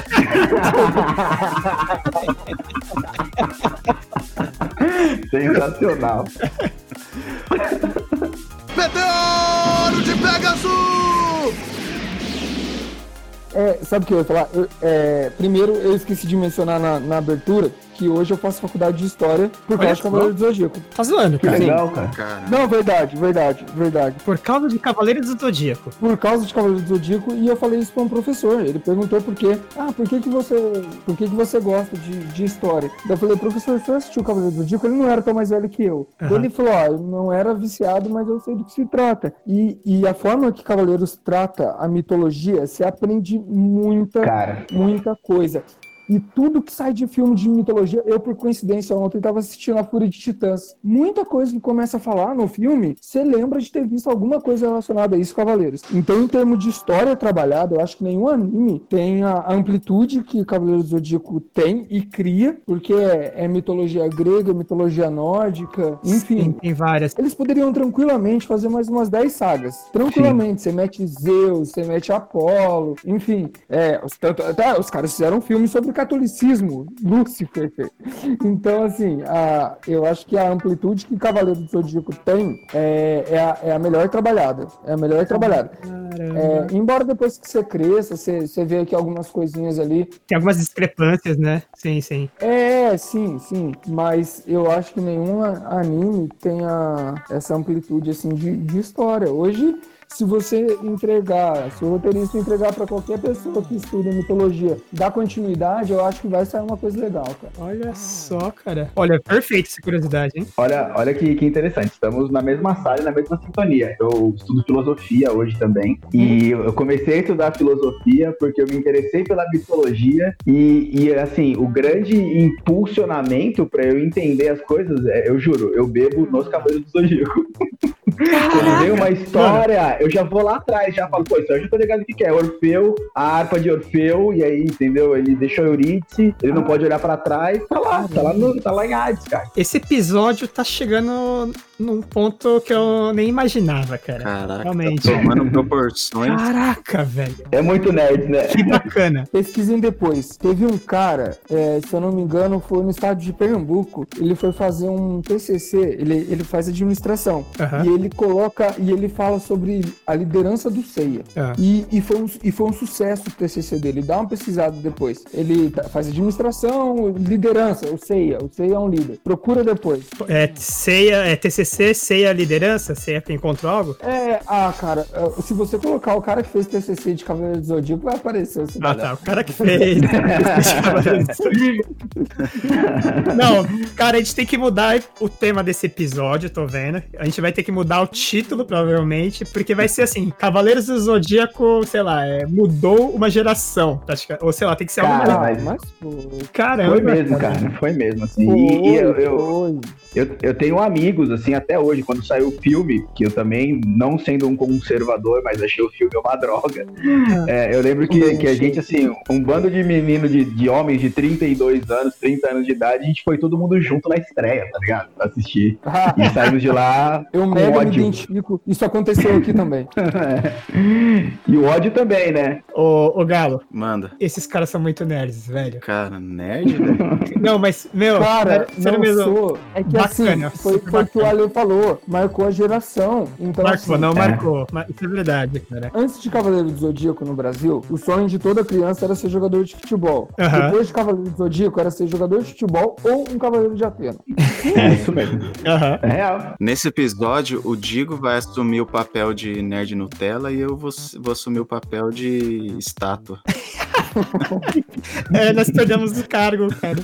Sensacional. Meteoro de Pegasus! É, sabe o que eu ia falar? Eu, é, primeiro, eu esqueci de mencionar na, na abertura que hoje eu faço faculdade de História por causa de Cavaleiros do Zodíaco. Tá zoando, cara. Que legal, cara. Não, verdade, verdade, verdade. Por causa de Cavaleiros do Zodíaco. Por causa de Cavaleiros do Zodíaco, e eu falei isso para um professor. Ele perguntou por quê. Ah, por que que você, por que que você gosta de, de História? Daí eu falei, professor, você assistiu Cavaleiros do Zodíaco? Ele não era tão mais velho que eu. Uhum. Ele falou, ah, eu não era viciado, mas eu sei do que se trata. E, e a forma que Cavaleiros trata a mitologia, se aprende muita, Cara. muita coisa. E tudo que sai de filme de mitologia, eu por coincidência ontem estava assistindo a Fúria de Titãs. Muita coisa que começa a falar no filme, você lembra de ter visto alguma coisa relacionada a isso, Cavaleiros. Então, em termos de história trabalhada, eu acho que nenhum anime tem a amplitude que Cavaleiros do Zodíaco tem e cria, porque é, é mitologia grega, mitologia nórdica, enfim. Sim, tem várias. Eles poderiam tranquilamente fazer mais umas 10 sagas. Tranquilamente. Sim. Você mete Zeus, você mete Apolo, enfim. É, os, tanto, tá, os caras fizeram um filme sobre catolicismo, Lúcifer. Então, assim, a, eu acho que a amplitude que Cavaleiro do Zodíaco tem é, é, a, é a melhor trabalhada. É a melhor trabalhada. É, embora depois que você cresça, você, você vê aqui algumas coisinhas ali. Tem algumas discrepâncias, né? Sim, sim. É, sim, sim. Mas eu acho que nenhum anime tenha essa amplitude assim de, de história. Hoje se você entregar, se o roteirista entregar para qualquer pessoa que estuda mitologia, dar continuidade, eu acho que vai sair uma coisa legal, cara. Olha só, cara. Olha, perfeito essa curiosidade, hein? Olha, olha que, que interessante. Estamos na mesma sala e na mesma sintonia. Eu estudo filosofia hoje também. E eu comecei a estudar filosofia porque eu me interessei pela mitologia. E, e assim, o grande impulsionamento para eu entender as coisas, é, eu juro, eu bebo nos Cavaleiros do Zodíaco. Quando vem uma história, eu já vou lá atrás, já falo, pô, isso eu já tô ligado o que, que é. Orfeu, a harpa de Orfeu, e aí, entendeu? Ele deixou Eurídice, ele ah. não pode olhar pra trás, tá lá, tá lá, no, tá lá em Hades, cara. Esse episódio tá chegando num ponto que eu nem imaginava, cara. Caraca, Realmente. tá tomando proporções. Caraca, velho. É muito nerd, né? Que bacana. Pesquisem depois. Teve um cara, é, se eu não me engano, foi no estado de Pernambuco. Ele foi fazer um TCC. Ele, ele faz administração. E ele coloca e ele fala sobre a liderança do CEIA. Ah. E, e, foi um, e foi um sucesso o TCC dele. Dá uma pesquisada depois. Ele tá- faz administração, liderança, o CEIA. O CEIA é um líder. Procura depois. É ceia, é TCC, ceia liderança? Ceia que encontrou algo? É, ah, cara, é, se você colocar o cara que fez TCC de Cavaleiro do Zodíaco, vai aparecer o Ah, tá. O cara que fez. Não, cara, a gente tem que mudar o tema desse episódio, tô vendo. A gente vai ter que mudar o título, provavelmente, porque vai ser assim: Cavaleiros do Zodíaco, sei lá, é, mudou uma geração. pratica- Ou sei lá, tem que ser algo Cara, mais. mas Caramba. foi mesmo, cara. Foi mesmo, assim. foi, E, eu, eu, eu, eu tenho amigos, assim, até hoje, quando saiu o filme, que eu também, não sendo um conservador, mas achei o filme uma droga. É, eu lembro que, que a gente, assim, um bando de menino, de, de homens de 32 anos, 30 anos de idade, a gente foi todo mundo junto na estreia, tá ligado? Pra assistir. Ah, E saímos de lá eu com mega me ódio. identifico. Isso aconteceu aqui também. e o ódio também, né? Ô, ô, Galo, Manda. esses caras são muito nerds, velho. Cara, nerd, velho. Não, mas, meu, Cara, sério não mesmo. sou. É que Bacana, assim, foi, foi o que o bacana. Ale falou. Marcou a geração. Então, Marcou, assim, não é. marcou. Mas isso é verdade, cara. Antes de Cavaleiro do Zodíaco no Brasil, o sonho de toda criança era ser jogador de futebol. Depois de Cavaleiro do Zodíaco, era ser jogador de futebol ou um Cavaleiro de Atena. É isso mesmo. É real. Nesse episódio, o Digo vai assumir o papel de nerd Nutella e eu vou, vou assumir o papel de estátua. É, nós perdemos o cargo, cara.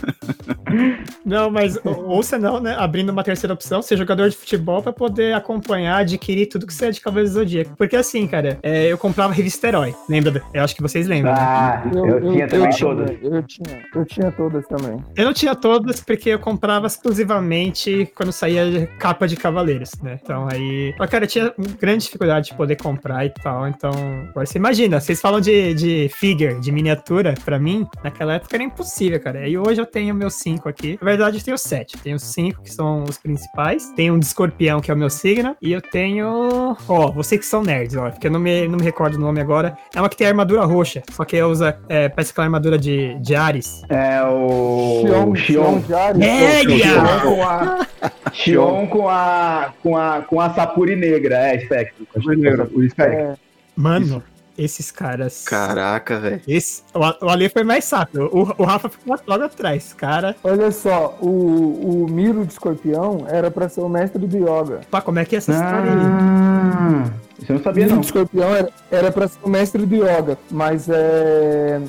Não, mas ou- ouça não, né? Abrindo uma terceira opção, ser jogador de futebol pra poder acompanhar, adquirir tudo que você é de Cavaleiro do Zodíaco. Porque assim, cara, é, eu comprava revista Herói. Lembra? Eu acho que vocês lembram. né? Ah, eu, tinha também todas. Eu tinha, eu tinha todas também. Eu não tinha todas porque eu comprava exclusivamente quando saía capa de Cavaleiros, né? Então aí. Mas, cara, eu tinha grande dificuldade de poder comprar e tal. Então. Agora você imagina, vocês falam de, de figure, de miniatura, pra mim, naquela época era impossível, cara. E hoje eu tenho meus cinco aqui. Na verdade, eu tenho sete. Tenho cinco que são os principais. Tenho um de escorpião, que é o meu signo. E eu tenho. Ó, vocês que são nerds, ó. Porque eu não me, não me recordo o nome agora. É uma que tem armadura roxa. Só que usa. É, parece aquela armadura de, de Ares. É o. Xion, Xion. Xion de Ares. É, com a. Xion com a. Com a. Com a Sapuri negra, é, Spectro. O Spectro. É, Mano, esses caras. Caraca, velho. Esse, o, o Ale foi mais rápido. O, o Rafa ficou logo atrás. Cara, olha só, o, o Miro de escorpião era pra ser o mestre do yoga. pá, como é que é essa história aí? Isso eu não sabia, não. de escorpião era, era pra ser o mestre do yoga, mas é,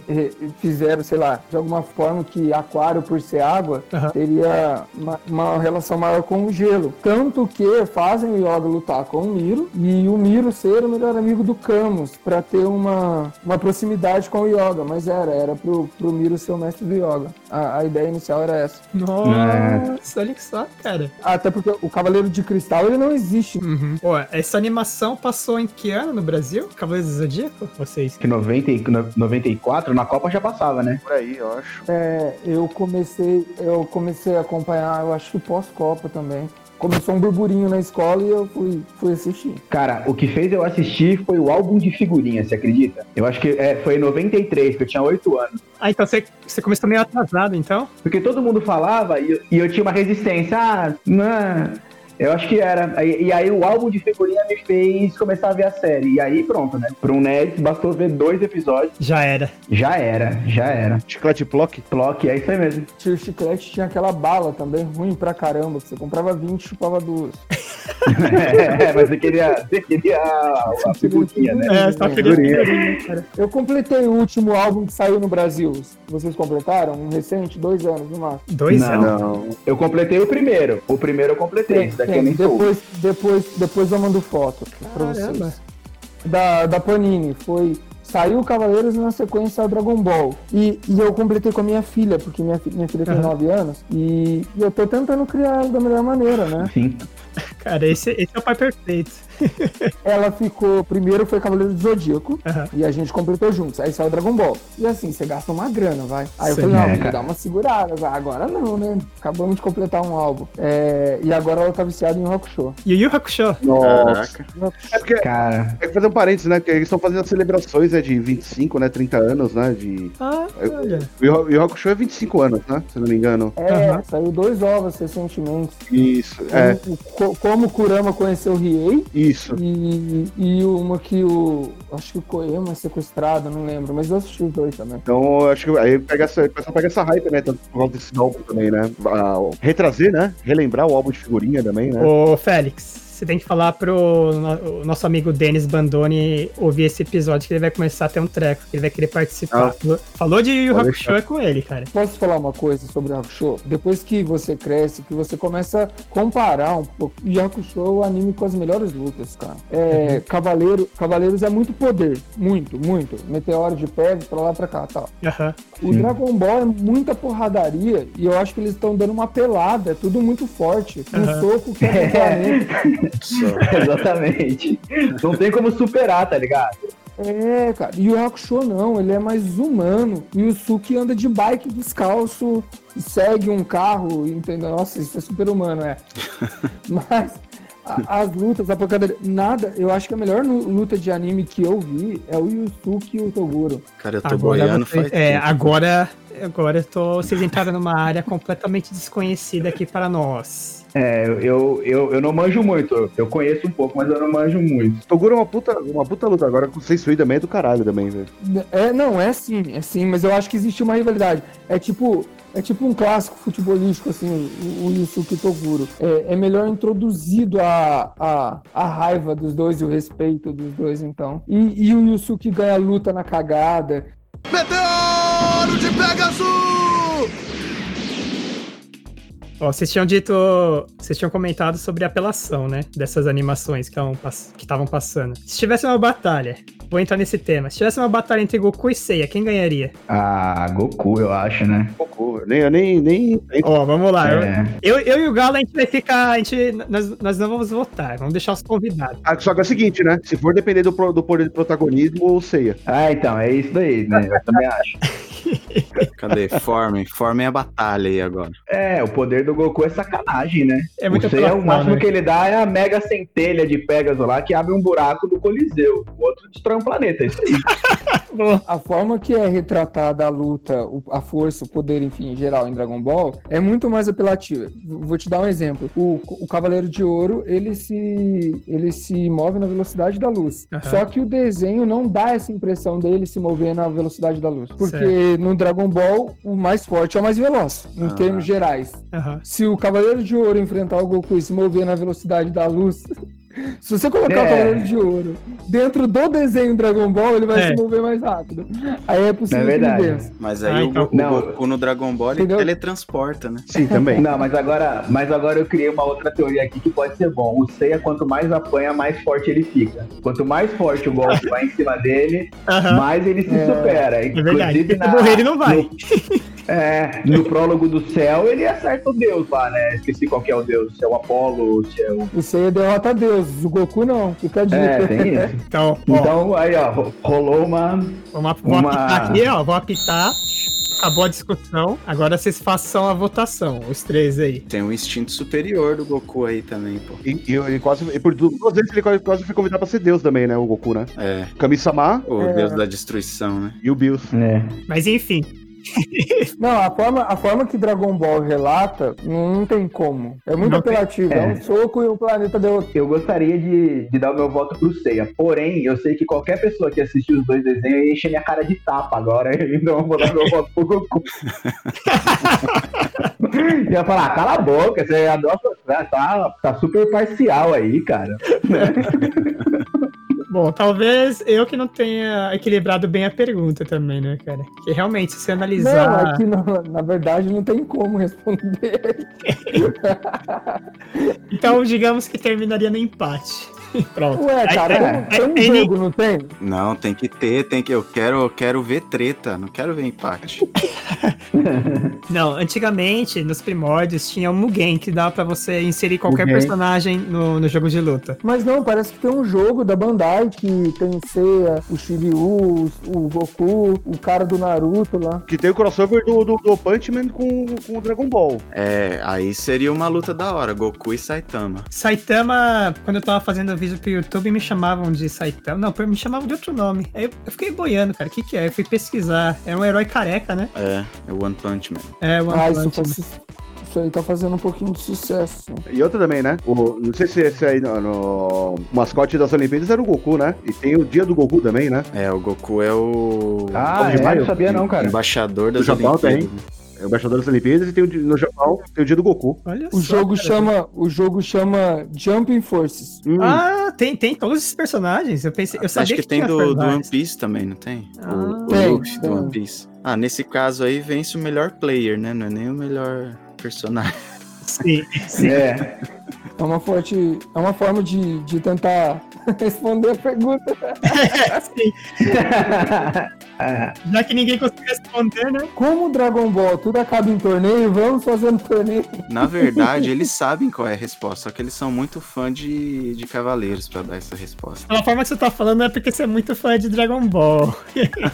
fizeram, sei lá, de alguma forma que aquário, por ser água, Aham. teria uma, uma relação maior com o gelo. Tanto que fazem o yoga lutar com o Miro e o Miro ser o melhor amigo do Camus pra ter uma, uma proximidade com o yoga, mas era, era pro, pro Miro ser o mestre do yoga. A, a ideia inicial era essa. Nossa, olha que só, cara. Até porque o Cavaleiro de Cristal ele não existe. Uhum. Pô, essa animação passou em que ano no Brasil? Cavaleiros do Zodíaco? Vocês? Que 90, e- no- 94, na Copa já passava, né? Por aí, eu acho. É, eu comecei, eu comecei a acompanhar, eu acho que pós-Copa também. Começou um burburinho na escola e eu fui, fui assistir. Cara, o que fez eu assistir foi o álbum de figurinhas, você acredita? Eu acho que é, foi em 93, que eu tinha 8 anos. Ah, então você, você começou meio atrasado, então? Porque todo mundo falava e, eu- e eu tinha uma resistência. Ah, não. Eu acho que era. Aí- E, aí o álbum de figurinha me fez começar a ver a série. E aí pronto, né? Um nerd, bastou ver dois episódios. Já era. Já era, já era. Chiclete Plock? Clock, é isso aí mesmo. Tio Chiclete tinha aquela bala também, ruim pra caramba. Você comprava 20 e chupava duas. é, mas você queria, você queria a, a figurinha, né? É, só queria Figurinha. Eu completei o último álbum que saiu no Brasil. Vocês completaram? Um recente? Dois anos no máximo. Dois Não. anos. Não. Eu completei o primeiro. O primeiro eu completei. Esse soube. depois, depois, depois eu mando foto pra Caramba. vocês. Da, da Panini. Foi. Saiu o Cavaleiros e na sequência Dragon Ball. E, e eu completei com a minha filha, porque minha, minha filha tem Aham. 9 anos. E, e eu tô tentando criar ela da melhor maneira, né? Sim. Cara, esse, esse é o pai perfeito. ela ficou. Primeiro foi Cavaleiro do Zodíaco. Uhum. E a gente completou juntos. Aí saiu Dragon Ball. E assim, você gasta uma grana, vai. Aí Sim, eu falei, não, é, vou dar uma segurada. Vai. Agora não, né? Acabamos de completar um álbum. É... E agora ela tá viciada em Hakusho. E o Yu Hakusho? Nossa. É porque, Cara. É que fazer um parênteses, né? Porque eles estão fazendo as celebrações né, de 25, né? 30 anos, né? De... Ah, olha. O Yu Hakusho é 25 anos, né? Se não me engano. É, uhum. saiu dois ovos recentemente. Isso, é. Como, como Kurama conheceu o Riei. Isso. E, e uma que o. Acho que o Koema é sequestrado, não lembro, mas eu assisti os dois também. Então, acho que aí pega essa, pega essa hype, né? Tanto por causa desse álbum também, né? retrazer, né? Relembrar o álbum de figurinha também, né? Ô, Félix, você tem que falar pro no, nosso amigo Denis Bandoni ouvir esse episódio, que ele vai começar a ter um treco, que ele vai querer participar. Ah, Falou de Yu Hakusho é com ele, cara. Posso falar uma coisa sobre o Hakusho? Depois que você cresce, que você começa a comparar um pouco, Yu Hakusho é o anime com as melhores lutas, cara. É, uhum. Cavaleiro, Cavaleiros é muito poder, muito, muito. Meteoro de pé, pra lá pra cá, tal. Uhum. O Sim. Dragon Ball é muita porradaria e eu acho que eles estão dando uma pelada, é tudo muito forte. Um uhum. soco que é, é. Exatamente. Não tem como superar, tá ligado? É, cara. E o Hakusho não, ele é mais humano. E o Suki anda de bike descalço e segue um carro, entendeu? Nossa, isso é super humano, é. Mas a, as lutas, a pancada, nada. Eu acho que a melhor luta de anime que eu vi é o Yusuke e o Toguro. Cara, eu tô agora boiando faz É, tempo. agora, agora eu tô, vocês entraram numa área completamente desconhecida aqui para nós. É, eu, eu, eu não manjo muito. Eu conheço um pouco, mas eu não manjo muito. Toguro é uma puta, uma puta luta. Agora com o Sensui também é do caralho também, velho. É, não, é sim, é sim, mas eu acho que existe uma rivalidade. É tipo, é tipo um clássico futebolístico, assim, o, o Yusuke Toguro. É, é, melhor introduzido a, a, a raiva dos dois e o respeito dos dois, então. E, e o Yusuke ganha luta na cagada. Meteoro de Pegasus! Ó, vocês tinham dito. Vocês tinham comentado sobre a apelação, né? Dessas animações que estavam passando. Se tivesse uma batalha, vou entrar nesse tema. Se tivesse uma batalha entre Goku e Seiya, quem ganharia? Ah, Goku, eu acho, né? Goku. Nem, nem, nem. Ó, vamos lá. É. Eu, eu e o Galo, a gente vai ficar. A gente, nós, nós não vamos votar, vamos deixar os convidados. Ah, só que é o seguinte, né? Se for depender do, do poder de protagonismo, ou Seiya. Ah, então, é isso daí, né? Eu também acho. Cadê? Formem. Formem a batalha aí agora. É, o poder do Goku é sacanagem, né? É muito Você é o máximo né? que ele dá é a mega centelha de Pegasus lá que abre um buraco do Coliseu. O outro destrói um planeta. É isso aí. a forma que é retratada a luta, a força, o poder, enfim, em geral em Dragon Ball, é muito mais apelativa. Vou te dar um exemplo. O, o Cavaleiro de Ouro, ele se, ele se move na velocidade da luz. Uhum. Só que o desenho não dá essa impressão dele se mover na velocidade da luz. Porque certo. No Dragon Ball, o mais forte é o mais veloz, em uhum. termos gerais. Uhum. Se o Cavaleiro de Ouro enfrentar o Goku e se mover na velocidade da luz, se você colocar é. o Cavaleiro de Ouro dentro do desenho Dragon Ball, ele vai é. se mover mais rápido. Aí é possível é verdade. Mas aí ah, então, o, não, Goku no Dragon Ball ele teletransporta, né? Sim, também. Não, mas agora, mas agora eu criei uma outra teoria aqui que pode ser bom. O Seiya, quanto mais apanha, mais forte ele fica. Quanto mais forte o golpe vai em cima dele, uh -huh. mais ele se é. supera. É verdade. Na, morrer ele não vai. No, é, no prólogo do céu ele acerta o Deus lá, né? Esqueci qual que é o Deus. Se é o Apolo, se é o. O Seiya derrota Deus, o Goku não. Fica a dica. É, tem isso. então, ó, então, aí, ó, rolou uma. Vamos, vou uma... apitar aqui, ó. Vou apitar. Acabou a discussão. Agora vocês façam a votação, os três aí. Tem um instinto superior do Goku aí também, pô. E, e ele quase. E por duas vezes ele quase foi convidado pra ser Deus também, né? O Goku, né? É. Kami-sama. O é. Deus da destruição, né? E o Bills. É. Mas enfim, não, a forma, a forma que Dragon Ball relata, não tem como. É muito não apelativo. Tem, é. é. um soco e o planeta deu. Eu gostaria de, de dar o meu voto pro Seiya. Porém, eu sei que qualquer pessoa que assistiu os dois desenhos enche minha cara de tapa agora. Então eu vou dar meu voto pro Goku. ia falar, cala a boca, você adora, tá, tá super parcial aí, cara. Bom, talvez eu que não tenha equilibrado bem a pergunta também, né, cara? Que realmente, se analisar. Não, é não, na verdade não tem como responder. então, digamos que terminaria no empate. Pronto. Ué, cara, é. tem um jogo, não tem? Não, tem que ter, tem que. Eu quero, eu quero ver treta, não quero ver empate. não, antigamente, nos primórdios, tinha o Mugen, que dava pra você inserir qualquer Mugen. personagem no, no jogo de luta. Mas não, parece que tem um jogo da Bandai que tem Seiya, o Shiryu, o Goku, o cara do Naruto lá. Que tem o crossover do, do, do Punchman com, com o Dragon Ball. É, aí seria uma luta da hora, Goku e Saitama. Saitama, quando eu tava fazendo vídeo pro YouTube, me chamavam de Saitama. Não, me chamavam de outro nome. Aí eu fiquei boiando, cara. O que que é? Eu fui pesquisar. É um herói careca, né? É, é o One Punch Man. É, o One ah, Punch Man. Isso aí tá fazendo um pouquinho de sucesso. E outra também, né? O, não sei se esse aí no, no mascote das Olimpíadas era o Goku, né? E tem o dia do Goku também, né? É, o Goku é o. Ah, é, eu sabia não, cara. Embaixador das Japão Olimpíadas. Tem. É o embaixador das Olimpíadas e tem o, no Japão tem o dia do Goku. Olha o só, jogo cara. chama o jogo chama Jumping Forces. Hum. Ah, tem, tem todos esses personagens. Eu pensei, eu sabia Acho que, que tem do, do, One Piece também, não tem? Ah, o, tem, o Luffy tem. do One Piece. Ah, nesse caso aí vence o melhor player, né? Não é nem o melhor personagem. Sim, sim. É. É uma, forte, é uma forma de, de tentar responder a pergunta. sim. Já que ninguém conseguiu responder, né? Como Dragon Ball tudo acaba em torneio, vamos fazendo torneio. Na verdade, eles sabem qual é a resposta, só que eles são muito fã de, de Cavaleiros pra dar essa resposta. A forma que você tá falando é porque você é muito fã de Dragon Ball.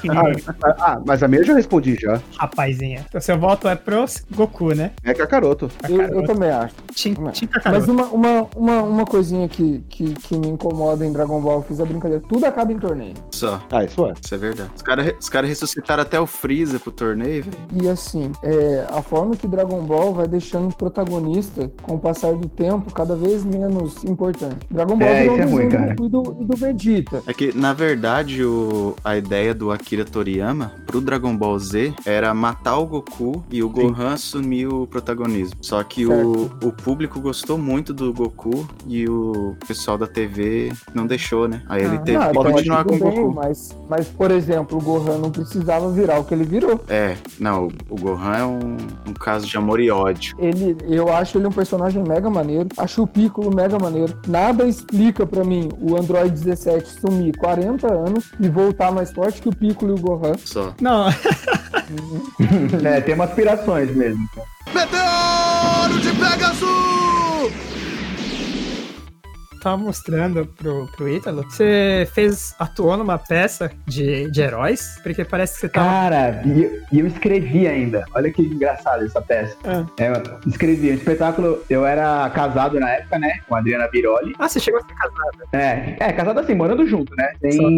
ah, ah, mas a minha eu já respondi já. Rapazinha. Então seu voto é pro Goku, né? É Kakaroto. Eu, eu também acho. Tim, tim mas uma, uma, uma, uma coisinha que, que, que me incomoda em Dragon Ball, eu fiz a brincadeira. Tudo acaba em torneio. Só. Ah, isso é. Isso é verdade. Os caras os cara ressuscitaram até o Freeza pro torneio, velho. E assim, é, a forma que Dragon Ball vai deixando o protagonista, com o passar do tempo, cada vez menos importante. Dragon Ball é, isso é ruim, cara. Do, do, do Vegeta. É que, na verdade, o, a ideia do Akira Toriyama pro Dragon Ball Z era matar o Goku e o Sim. Gohan assumir o protagonismo. Só que o, o público gostou muito do Goku e o pessoal da TV não deixou, né? Aí ele ah, teve não, que então continuar com o Goku. Mas, mas, por exemplo, o Gohan não precisava virar o que ele virou. É, não, o Gohan é um, um caso de amor e ódio. Ele, eu acho ele um personagem mega maneiro, acho o Piccolo mega maneiro. Nada explica para mim o Android 17 sumir 40 anos e voltar mais forte que o Piccolo e o Gohan. Só. Não. é, tem umas aspirações mesmo. Meteoro de Pegasus! Tava mostrando pro, pro Ítalo, você fez, atuou numa peça de, de heróis? Porque parece que você tava... Cara, e eu, eu escrevi ainda. Olha que engraçado essa peça. Ah. É, eu escrevi. O espetáculo, eu era casado na época, né? Com a Adriana Biroli. Ah, você chegou a ser casado? É, é casado assim, morando junto, né? Tem, Só.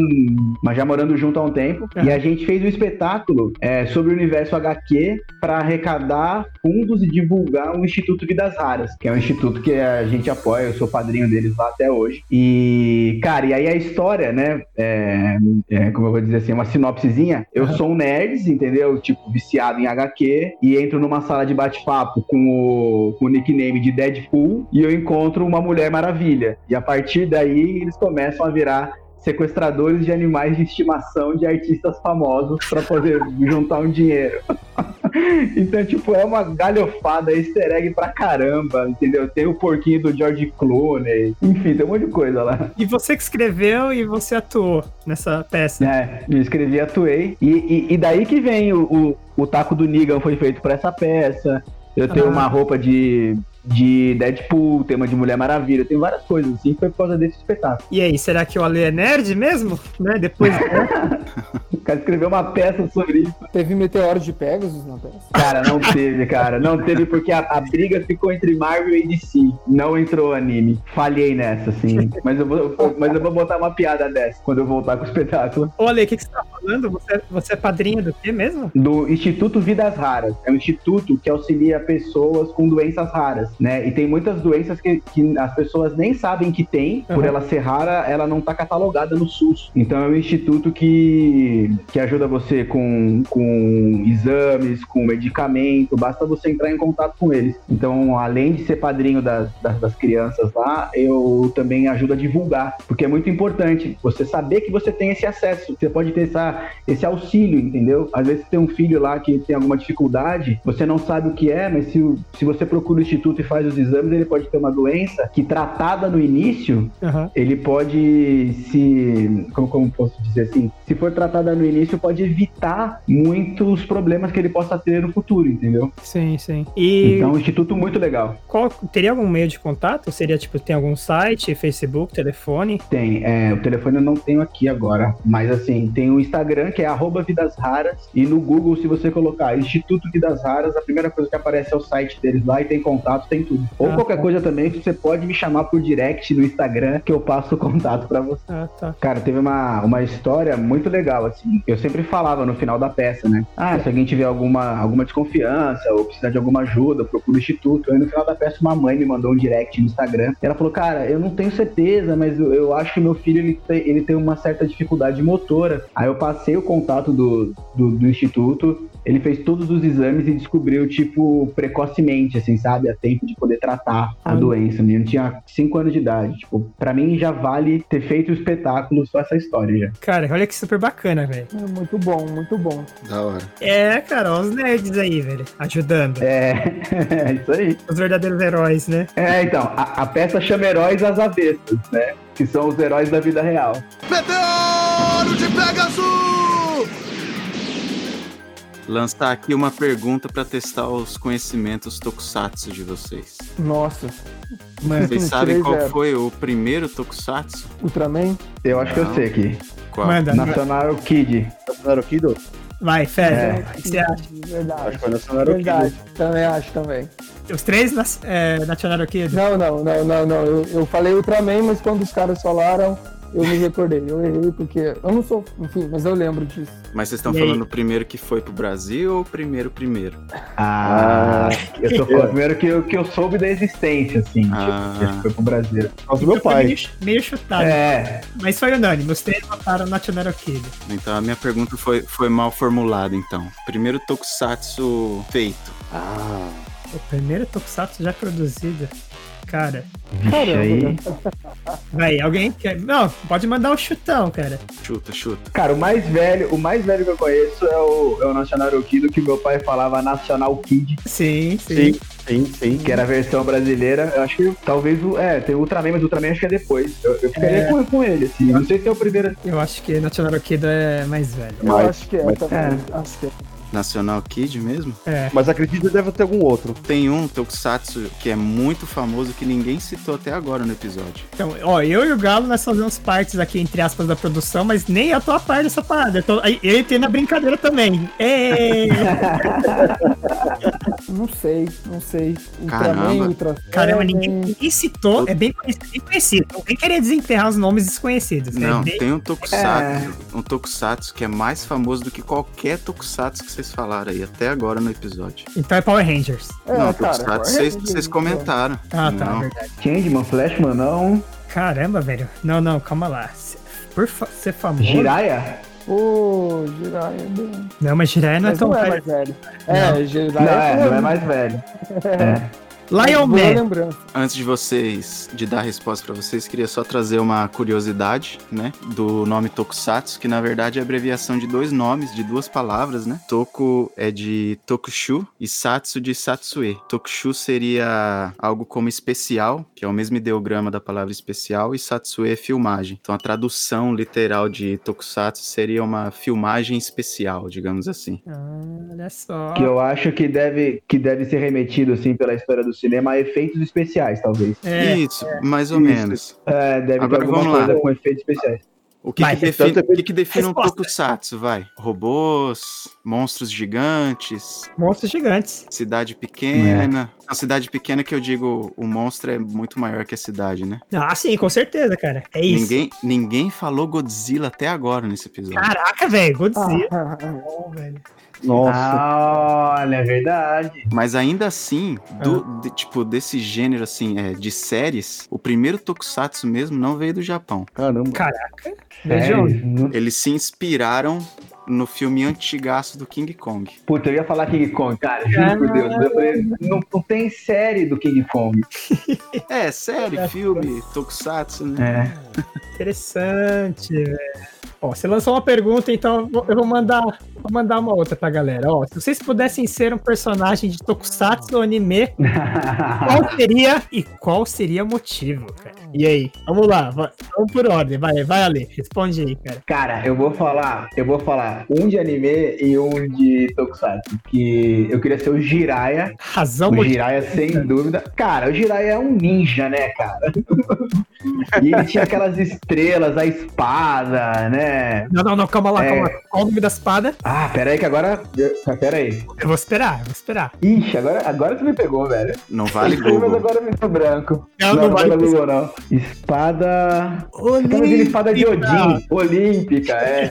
mas já morando junto há um tempo. E a gente fez um espetáculo é, sobre o universo HQ para arrecadar fundos e divulgar o Instituto Vidas Raras, que é um instituto que a gente apoia, eu sou padrinho deles lá até hoje. E, cara, e aí a história, né? É, é, como eu vou dizer assim, uma sinopsezinha. Eu sou um nerd, entendeu? Tipo, viciado em HQ, e entro numa sala de bate-papo com o, com o nickname de Deadpool, e eu encontro uma Mulher Maravilha. E a partir daí eles começam a virar sequestradores de animais de estimação de artistas famosos para poder juntar um dinheiro. então, tipo, é uma galhofada easter egg pra caramba, entendeu? Tem o porquinho do George Clooney, enfim, tem um monte de coisa lá. E você que escreveu e você atuou nessa peça. É, eu escrevi e atuei. E, e, e, daí que vem o, o, o taco do Negan foi feito para essa peça. Eu tenho ah. uma roupa de de Deadpool, tema de Mulher Maravilha, tem várias coisas assim, foi por causa desse espetáculo. E aí, será que o Ale é nerd mesmo? Né? Depois. o cara escreveu uma peça sobre isso. Teve Meteoro de Pegasus na peça? Cara, não teve, cara. Não teve porque a, a, briga ficou entre Marvel e DC. Não entrou anime. Falhei nessa, assim. mas, eu vou, mas eu vou botar uma piada dessa quando eu voltar com o espetáculo. Ô, Ale, o que, que você tá falando? Você, você é padrinho do quê mesmo? Do Instituto Vidas Raras. É um instituto que auxilia pessoas com doenças raras né? E tem muitas doenças que, que as pessoas nem sabem que tem, uhum. por ela ser rara, ela não está catalogada no SUS. Então é um instituto que, que ajuda você com, com exames, com medicamento, basta você entrar em contato com eles. Então, além de ser padrinho das, das, das crianças lá, eu também ajudo a divulgar, porque é muito importante você saber que você tem esse acesso. Você pode ter essa essa, esse auxílio, entendeu? Às vezes tem um filho lá que tem alguma dificuldade, você não sabe o que é, mas se, se você procura o instituto faz os exames, ele pode ter uma doença que tratada no início, uhum. ele pode se. Como, como posso dizer assim? Se for tratada no início, pode evitar muitos problemas que ele possa ter no futuro, entendeu? Sim, sim. E... Então, um instituto muito legal. Qual, teria algum meio de contato? Seria tipo, tem algum site, Facebook, telefone? Tem. É, o telefone eu não tenho aqui agora, mas assim, tem o Instagram que é Vidas Raras e no Google, se você colocar Instituto Vidas Raras, a primeira coisa que aparece é o site deles lá e tem contato, tem tudo. Ou ah, qualquer tá. coisa também, você pode me chamar por direct no Instagram que eu passo o contato para você. Ah, tá. Cara, teve uma, uma história muito legal, assim. Eu sempre falava no final da peça, né? Ah, se alguém tiver alguma, alguma desconfiança ou precisar de alguma ajuda, procura o Instituto. Aí no final da peça, uma mãe me mandou um direct no Instagram. Ela falou, cara, eu não tenho certeza, mas eu, eu acho que meu filho ele tem, ele tem uma certa dificuldade motora. Aí eu passei o contato do, do, do Instituto ele fez todos os exames e descobriu, tipo, precocemente, assim, sabe? A tempo de poder tratar a doença. O menino tinha 5 anos de idade. Tipo, pra mim já vale ter feito o espetáculo só essa história já. Cara, olha que super bacana, velho. É muito bom, muito bom. Da hora. É, cara, os nerds aí, velho, ajudando. É, é isso aí. Os verdadeiros heróis, né? É, então, a, a peça chama Heróis às Avessas, né? Que são os heróis da vida real. Meteoro de Pegasus! Lançar aqui uma pergunta para testar os conhecimentos tokusatsu de vocês. Nossa. Mas vocês sabem qual foi o primeiro tokusatsu? Ultraman? Eu acho Não. que eu sei aqui. Qual? Manda. National Kid. National Kid? Vai, Fé. É. O que você acha? Verdade. Acho que foi National Verdade. Kid. Também acho, também. Os três na, é, National Kid? Não, não, não, não, não. Eu, eu falei Ultraman, mas quando os caras falaram eu me recordei. Eu errei porque eu não sou, enfim, mas eu lembro disso. Mas vocês estão falando o primeiro que foi pro Brasil ou o primeiro primeiro? Ah, eu tô falando primeiro que eu, que eu soube da existência, assim, ah. tipo, que foi pro Brasil. Mas o meu pai. Meio, meio chutado. É. Mas foi unânime, os três votaram National Kid. Então a minha pergunta foi, foi mal formulada, então. Primeiro tokusatsu feito. Ah. O primeiro tokusatsu já produzido cara. Caramba. Aí. Vai, alguém quer. Não, pode mandar um chutão, cara. Chuta, chuta. Cara, o mais velho, o mais velho que eu conheço é o, é o National Kid, que meu pai falava National Kid. Sim, sim. sim. Sim, sim. Que era a versão brasileira. Eu acho que talvez o. É, tem o Ultraman, mas o Ultraman acho que é depois. Eu, eu ficaria é. com, com ele, assim. Não sei se é o primeiro. Eu acho que National Kid é mais velho. Eu acho que é, mas, é. Acho que é. National Kid mesmo? É. Mas acredito que deve ter algum outro. Tem um Tokusatsu que é muito famoso que ninguém citou até agora no episódio. Então, ó, eu e o Galo nós fazemos partes aqui, entre aspas, da produção, mas nem eu tô a par dessa parada. Eu, tô, eu entrei na brincadeira também. É. não sei, não sei. Caramba. Ultra Caramba, ninguém, ninguém citou. É bem conhecido. Bem conhecido. Alguém queria desenterrar os nomes desconhecidos. Né? Não, é bem... tem um Tokusatsu, é. um Tokusatsu que é mais famoso do que qualquer Tokusatsu que você vocês falaram aí até agora no episódio. Então é Power Rangers. É, não, cara, vocês, vocês comentaram. Ah, tá, não. verdade. Changeman, Flashman, não. Caramba, velho. Não, não, calma lá. Por ser famoso. Jiraya? Ô, oh, Jiraya é bem. Não, mas Jiraya não é tão não é mais velho. É, Jiraya não, é, não é mais velho. é. Lion Man. Antes de vocês, de dar a resposta para vocês, queria só trazer uma curiosidade, né, do nome Tokusatsu, que na verdade é abreviação de dois nomes, de duas palavras, né? Toku é de Tokushu e Satsu de Satsue. Tokushu seria algo como especial, que é o mesmo ideograma da palavra especial, e Satsue é filmagem. Então a tradução literal de Tokusatsu seria uma filmagem especial, digamos assim. Ah, olha só. Que eu acho que deve, que deve ser remetido, assim, pela história do cinema a efeitos especiais, talvez. É, Isso, é. mais ou Isso. menos. É, deve Agora, ter alguma coisa lá. com efeitos especiais. O que, vai, que, define, o que, que define um tokusatsu, vai? Robôs, monstros gigantes. Monstros gigantes. Cidade pequena. É. A cidade pequena que eu digo, o monstro é muito maior que a cidade, né? Ah, sim, com certeza, cara. É isso. Ninguém, ninguém falou Godzilla até agora nesse episódio. Caraca, velho, Godzilla. Ah, oh, velho. Nossa. Ah, olha, é verdade. Mas ainda assim, do, ah. de, tipo, desse gênero, assim, é, de séries, o primeiro Tokusatsu mesmo não veio do Japão. Caramba. Caraca. Vejam. Eles se inspiraram no filme antigaço do King Kong. Puta, eu ia falar King Kong, cara, juro por Deus. Eu falei, não, não, tem série do King Kong. é, série, filme, Tokusatsu, né? É. Interessante, velho. Ó, você lançou uma pergunta, então eu vou mandar, vou mandar uma outra pra galera. Ó, se vocês pudessem ser um personagem de Tokusatsu ou anime, qual seria e qual seria o motivo, cara? E aí? Vamos lá, vamos por ordem, vai, vai ali, responde aí, cara. Cara, eu vou falar, eu vou falar um de anime e um de Tokusatsu, que eu queria ser o Jiraiya. Razão O Jiraiya, sem dúvida. Cara, o Jiraiya é um ninja, né, cara? e ele tinha aquelas estrelas, a espada, né? Não, não, não, calma lá, É. calma lá. Qual o nome da espada? Ah, pera aí que agora... ah, Pera aí. Eu vou esperar, eu vou esperar. Ixi, agora, agora você me pegou, velho. Não vale Mas Google. agora me deu branco. Não, não vale Google, não. Espada... De espada de Odin, olímpica, é.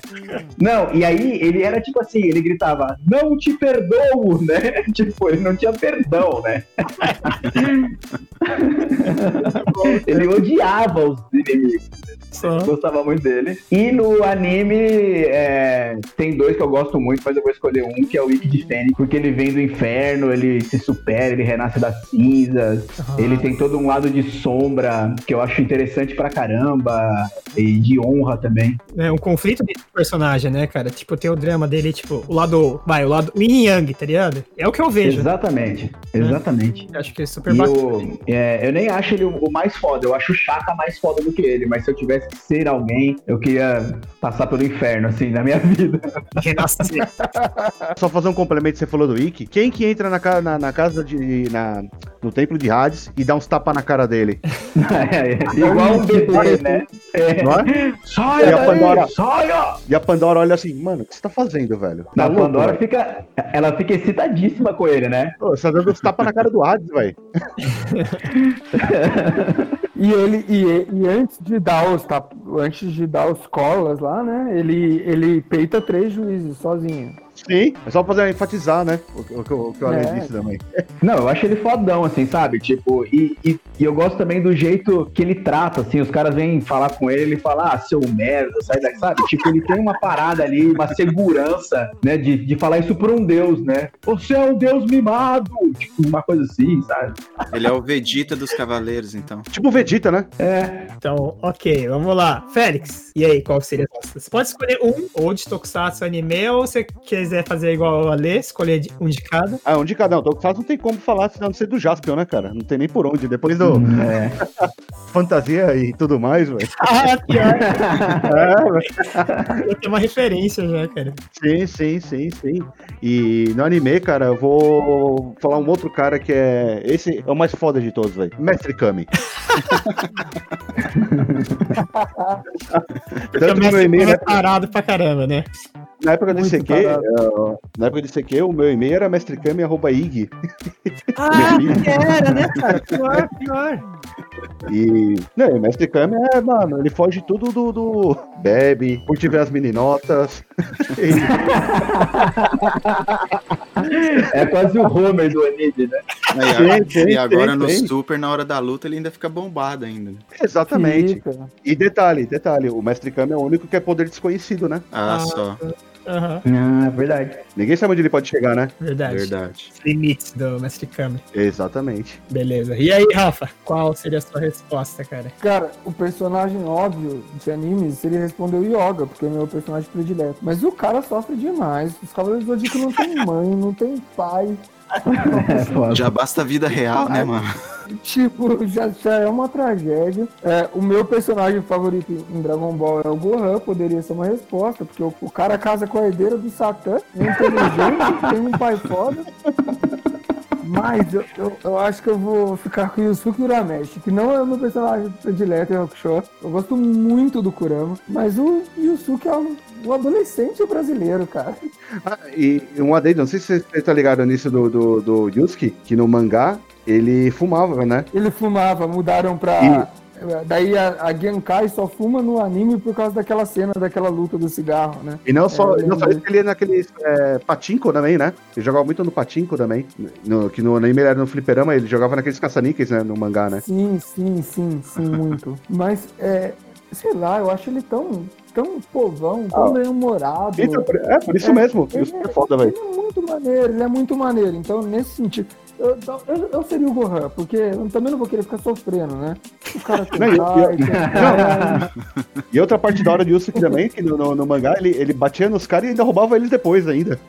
Não, e aí ele era tipo assim, ele gritava, não te perdoo, né? Tipo, ele não tinha perdão, né? ele odiava os inimigos, Só. gostava muito dele. E no anime, é, tem dois que eu gosto muito, mas eu vou escolher um, que é o Ikki de Fênix, porque ele vem do inferno, ele se supera, ele renasce das cinzas, ele tem todo um lado de sombra que eu acho interessante pra caramba, e de honra também. É um conflito desse personagem, né, cara? Tipo, tem o drama dele, tipo, o lado. Vai, o lado. Yin yang, tá ligado? É o que eu vejo. Exatamente, exatamente. Eu Acho que é super E bacana. o, é, eu nem acho ele o, o mais foda, eu acho o Chaka mais foda do que ele, mas se eu tivesse que ser alguém, eu queria passar pelo inferno, assim, na minha vida. Só fazer um complemento, você falou do Ikki. Quem que entra na, na, na casa de. Na, no templo de Hades e dá uns tapas na cara dele? É, igual um bebê, né? É. Não é? Saia E a Pandora? saia! E a Pandora olha assim, mano, o que você tá fazendo, velho? Tá Na louco, Pandora velho? fica, ela fica excitadíssima com ele, né? Pô, Você tá dando uns tapas na cara do Hades, velho. E ele e, e antes de dar os tap- antes de dar os colas lá, né? Ele ele peita três juízes sozinho. Sim, é só fazer enfatizar, né? O, o, o, o que eu É. além disse também. Não, eu acho ele fodão, assim, sabe? Tipo, e, e, e eu gosto também do jeito que ele trata, assim, os caras vêm falar com ele, ele fala, ah, seu merda, sai daqui, sabe? Tipo, ele tem uma parada ali, uma segurança, né, de, de falar isso pra um deus, né? Você é um deus mimado! Tipo, uma coisa assim, sabe? Ele é o Vegeta dos Cavaleiros, então. Tipo o Vegeta, né? É, Então, ok, vamos lá. Félix, e aí, qual seria a sua? Você pode escolher um, ou de Tokusatsu anime, ou você quiser fazer igual a Lê, escolher um de cada. Ah, um de cada um. Tokusatsu não tem como falar senão não ser do Jaspion, né, cara? Não tem nem por onde. Depois do é. fantasia e tudo mais, velho. Ah, pior. É, velho. Eu tenho uma referência já, cara. sim, sim, sim, sim. E no anime, cara, eu vou falar um outro cara que é. Esse é o mais foda de todos, velho. Mestre Kami. Tanto no meu e-mail, é né, parado pra caramba, né? Na época do ICQ, parado. eh, na época do ICQ, o meu e-mail era mestrecami.ig. Ah, que era, né, cara? Pior, pior. E. Não, o Mestre Kami é, mano, ele foge tudo do. do bebe, curte ver as meninotas. É quase o Homer do anime, né? Aí, Sim, sim, e agora sim, no sim. Super, na hora da luta, ele ainda fica bombado ainda. Exatamente. Fica. E detalhe, detalhe, o Mestre Kami é o único que é poder desconhecido, né? Ah, Ah, só. Aham, Ah, verdade. Ninguém sabe onde ele pode chegar, né? verdade. Verdade. Limites do Mestre Kami. Exatamente. Beleza. E aí, Rafa, qual seria a sua resposta, cara? Cara, o personagem óbvio de animes seria responder o Yoga, porque é o meu personagem predileto. Mas o cara sofre demais. Os Cavaleiros do Zodíaco não tem mãe, não tem pai. É. Já basta a vida real, né, mano? Tipo, já, já é uma tragédia. É, o meu personagem favorito em Dragon Ball é o Gohan, poderia ser uma resposta, porque o, o cara casa com a herdeira do Satã, é inteligente, tem um pai foda. Mas eu, eu, eu acho que eu vou ficar com o Yusuke Urameshi, que não é o meu personagem predileto em Hakusho. Eu gosto muito do Kurama, mas o Yusuke é um, um adolescente brasileiro, cara. Ah, e um adendo, não sei se você tá ligado nisso do, do, do Yusuke, que no mangá ele fumava, né? Ele fumava, mudaram pra. Daí a, a Genkai só fuma no anime por causa daquela cena, daquela luta do cigarro, né? E não só, É, não só isso, ele ia naquele é, patinco também, né? Ele jogava muito no patinco também. No, que no anime era no fliperama, ele jogava naqueles caça-níqueis, né? No mangá, né? Sim, sim, sim, sim, muito. Mas, é, sei lá, eu acho ele tão, tão povão, tão bem-humorado. Então, por- é, por isso É, mesmo. ele Isso é foda, velho. Ele é muito maneiro, ele é muito maneiro. Então, nesse sentido, eu, eu, eu seria o Gohan, porque eu também não vou querer ficar sofrendo, né? O cara tem não, pai, tem e, outra parte da hora de Yusuke também, que no, no, no, mangá ele, ele batia nos caras e ainda roubava eles depois ainda.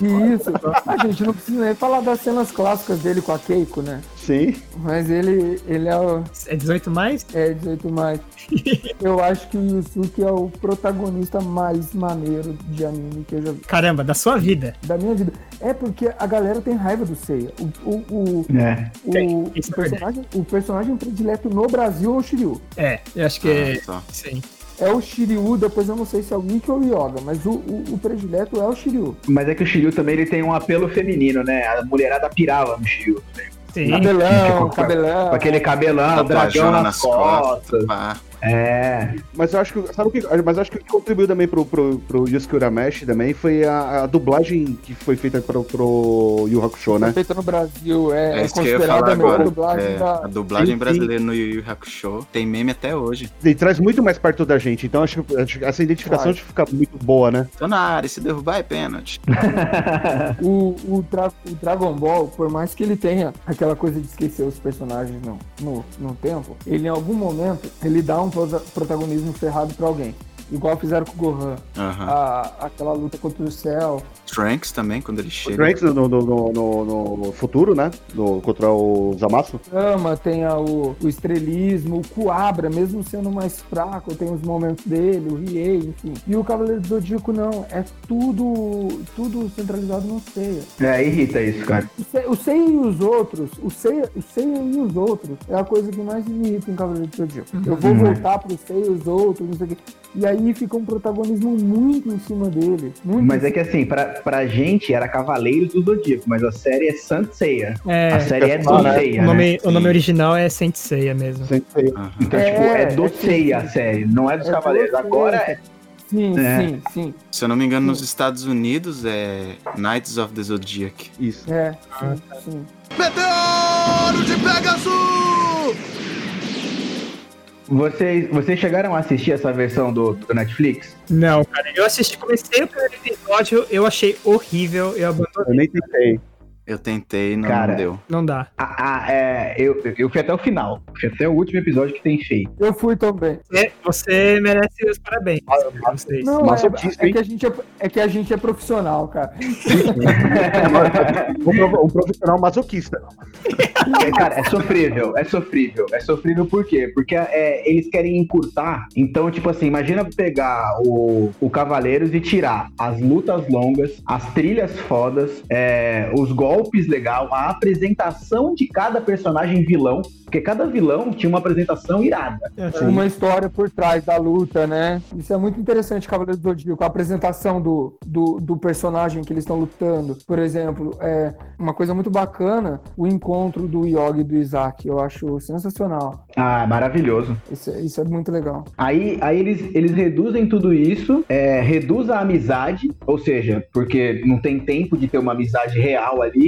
Isso, a gente não precisa nem falar das cenas clássicas dele com a Keiko, né? Sim. Mas ele, ele é o. É 18 mais? É 18 mais. eu acho que o Yusuke é o protagonista mais maneiro de anime que eu já vi. Caramba, da sua vida. Da minha vida. É porque a galera tem raiva do Seiya. O, o, o, é. o, o, é personagem, o personagem predileto no Brasil é o Shiryu. É, eu acho que é. Ah, sim é o Shiryu, depois eu não sei se é o Ikki ou o Yoga, mas o, o, o, predileto é o Shiryu. Mas é que o Shiryu também ele tem um apelo feminino, né? A mulherada pirava no Shiryu também. Sim. Cabelão, cabelão. Aquele cabelão, dragão nas costas. costas. É. Mas eu acho que. Sabe o que? Mas acho que o que contribuiu também pro, pro, pro Yusuke Urameshi também foi a, a, dublagem que foi feita pro, pro Yu Hakusho, né? Foi feita no Brasil, é, é, é considerada a melhor dublagem é, da... A dublagem sim, brasileira sim. no Yu Yu Hakusho tem meme até hoje. E traz muito mais perto da gente, então acho que essa identificação acho que fica muito boa, né? Tô na área, se derrubar é pênalti. o, o, Dra o Dragon Ball, por mais que ele tenha aquela coisa de esquecer os personagens no, no, no tempo, ele em algum momento, ele dá um um protagonismo ferrado para alguém. Igual fizeram com o Gohan. Uhum. A, aquela luta contra o céu. Trunks também, quando ele chega. Trunks no, no, no, no, futuro, né? No, contra o Zamasu. Ama, tem a, o, o estrelismo, o Kuabra, mesmo sendo mais fraco, tem os momentos dele, o Riei, enfim. E o Cavaleiro do Zodíaco não, é tudo tudo centralizado no Seiya. É, irrita isso, cara. O Seiya e os outros, o Seiya, o Seiya e os outros é a coisa que mais me irrita em Cavaleiro do Zodíaco. Uhum. Eu vou uhum. voltar pro Seiya e os outros, não sei o quê. E aí fica um protagonismo muito em cima dele. mas é que assim, pra, pra gente era Cavaleiros do Zodíaco, mas a série é Saint Seiya. É, a série é do né? Seiya. O nome, né? o nome original é Saint Seiya mesmo. Saint Seiya. Uhum. Então, é, tipo, é do é Seiya a série, não é dos é Cavaleiros. Agora é. Sim, é. sim, sim. Se eu não me engano, sim. nos Estados Unidos é Knights of the Zodiac. Isso. É, sim, sim. Meteoro de Pegasus! Vocês, vocês chegaram a assistir essa versão do, do, Netflix? Não, cara. Eu assisti, comecei o primeiro episódio, eu achei horrível, eu abandonei. Eu nem tentei. Eu tentei, não, Cara, não deu. Não dá. Ah, ah, é, eu, eu fui até o final. Fui até o último episódio que tem feito. Eu fui também. Você, você merece os parabéns. Ah, vocês. Não, é, é, que a gente é, é, que a gente é profissional, cara. um profissional masoquista. É, cara, é sofrível. É sofrível. É sofrível por quê? Porque é, eles querem encurtar. Então, tipo assim, imagina pegar o, o Cavaleiros e tirar as lutas longas, as trilhas fodas, é, os golpes golpes legal, a apresentação de cada personagem vilão, porque cada vilão tinha uma apresentação irada. É, uma história por trás da luta, né? Isso é muito interessante, Cavaleiro do Zodíaco, a apresentação do, do, do personagem que eles estão lutando. Por exemplo, é uma coisa muito bacana, o encontro do Yogi e do Isaac. Eu acho sensacional. Ah, maravilhoso. Isso, isso é muito legal. Aí, aí eles, eles reduzem tudo isso, é, reduz a amizade, ou seja, porque não tem tempo de ter uma amizade real ali,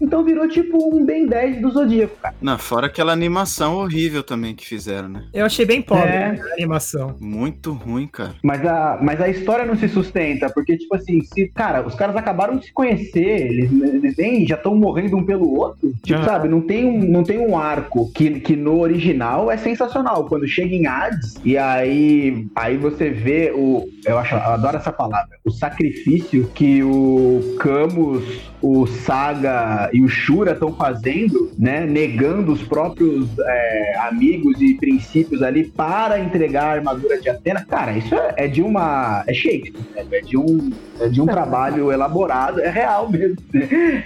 então virou tipo um Ben 10 do Zodíaco, cara. Não, fora aquela animação horrível também que fizeram, né? Eu achei bem pobre é. né, a animação. Muito ruim, cara. Mas a, mas a história não se sustenta, porque, tipo assim, se, cara, os caras acabaram de se conhecer, eles, eles nem, já estão morrendo um pelo outro. Tipo, sabe, não tem, um, não tem um arco que, que no original é sensacional. Quando chega em Hades, e aí, aí você vê o. Eu acho, eu adoro essa palavra. O sacrifício que o Camus, o Saga e o Shura estão fazendo, né, negando os próprios é, amigos e princípios ali para entregar a armadura de Atena, cara, isso é, é de uma. É Shakespeare, né? é de um, é de um trabalho elaborado, é real mesmo.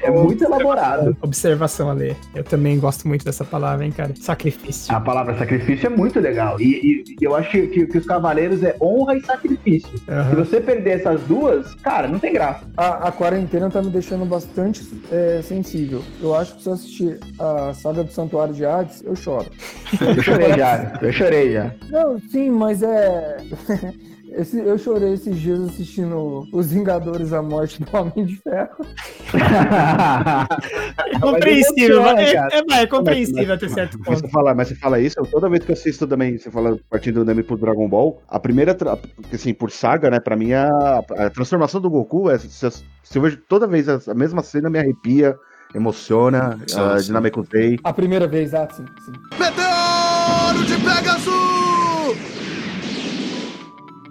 É muito elaborado. Observação ali. Eu também gosto muito dessa palavra, hein, cara? Sacrifício. A palavra sacrifício é muito legal. E, e eu acho que, que, que, os cavaleiros é honra e sacrifício. Uhum. Se você perder essas duas, cara, não tem graça. A, a quarentena tá me deixando bastante é, sensível sensível. Eu acho que se eu assistir a saga do Santuário de Hades, eu choro. Eu chorei já, eu chorei já. Não, sim, mas é. Esse, eu chorei esses dias assistindo Os Vingadores a Morte do Homem de Ferro. é compreensível, é, é, é, compreensível até certo ponto. Você fala, mas você fala isso, toda vez que eu assisto também, você fala partindo do anime pro Dragon Ball, a primeira, assim, por saga, né, pra mim, a, a transformação do Goku, é, se, se eu vejo toda vez a mesma cena, me arrepia, emociona, Sim, uh, Dinamekusei. A primeira vez, ah, sim, sim. Meteoro de Pegasus!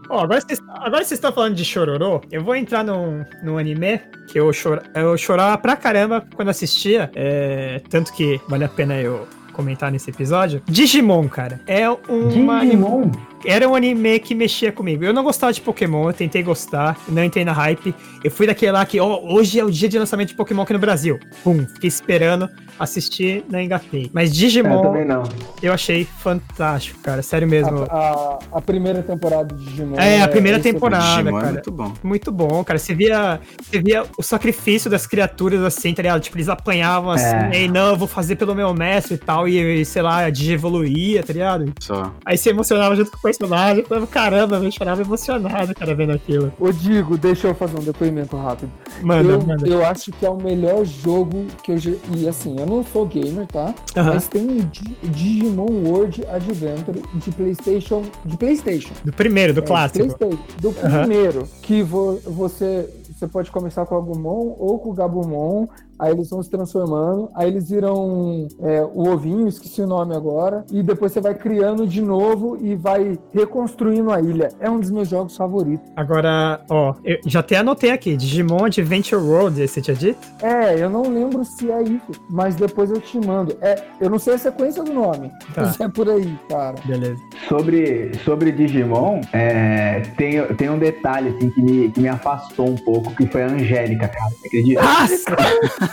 Ó, agora vocês agora estão falando de Chororô, eu vou entrar num, num anime que eu, chor, eu chorava pra caramba quando assistia, é, tanto que vale a pena eu comentar nesse episódio. Digimon, cara, é uma... Digimon? Era um anime que mexia comigo. Eu não gostava de Pokémon, eu tentei gostar, não entrei na hype. Eu fui daquele lá que, ó, hoje é o dia de lançamento de Pokémon aqui no Brasil. Pum, fiquei esperando, assistir, não engatei. Mas Digimon, É, não. eu achei fantástico, cara, sério mesmo. A, a, a primeira temporada de Digimon. É, a primeira excelente. temporada, Digimon é cara. muito bom. Muito bom, cara. Você via, você via o sacrifício das criaturas assim, tá ligado? Tipo, eles apanhavam assim, É. e aí, não, eu vou fazer pelo meu mestre e tal, e, e, sei lá, a Digi evoluía, tá ligado? Só. Aí você emocionava junto com o personagem, eu falava, caramba, eu chorava emocionado, cara, vendo aquilo. Ô, Digo, deixa eu fazer um depoimento rápido. Manda, eu, manda. eu acho que é o melhor jogo que eu já. E assim, eu não sou gamer, tá? Mas tem um Di- Digimon World Adventure de PlayStation. De PlayStation. Do primeiro, do É, clássico. PlayStation, do primeiro. Que vo- você, você pode começar com o Agumon ou com o Gabumon. Aí eles vão se transformando. Aí eles viram é, o ovinho, esqueci o nome agora. E depois você vai criando de novo e vai reconstruindo a ilha. É um dos meus jogos favoritos. Agora, ó, eu já até anotei aqui, Digimon Adventure World, você tinha dito? É, eu não lembro se é isso, mas depois eu te mando. É, eu não sei a sequência do nome, Tá. mas é por aí, cara. Beleza. Sobre, sobre Digimon, é, tem, tem um detalhe assim, que, me, que me afastou um pouco, que foi a Angélica, cara. Você acredita? Nossa!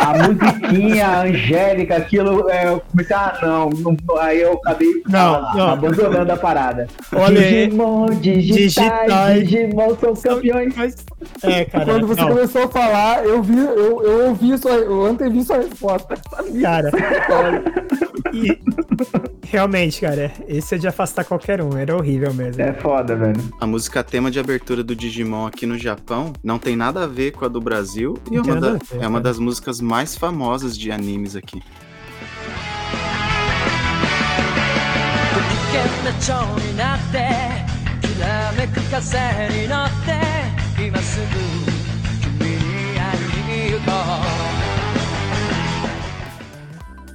A, a musiquinha, a Angélica, aquilo, é, eu comecei, ah, não, não, aí eu acabei Não, ah, não. abandonando a parada. Olha. Digimon, digitais, Digitais. Digimon são campeões. Mas, é, cara. Quando você não, começou a falar, eu vi, eu, eu ouvi sua, eu antevi sua resposta. Cara. E, realmente, cara, esse é de afastar qualquer um, era horrível mesmo. É foda, velho. A música tema de abertura do Digimon aqui no Japão não tem nada a ver com a do Brasil e uma da, é uma das músicas mais famosas de animes aqui.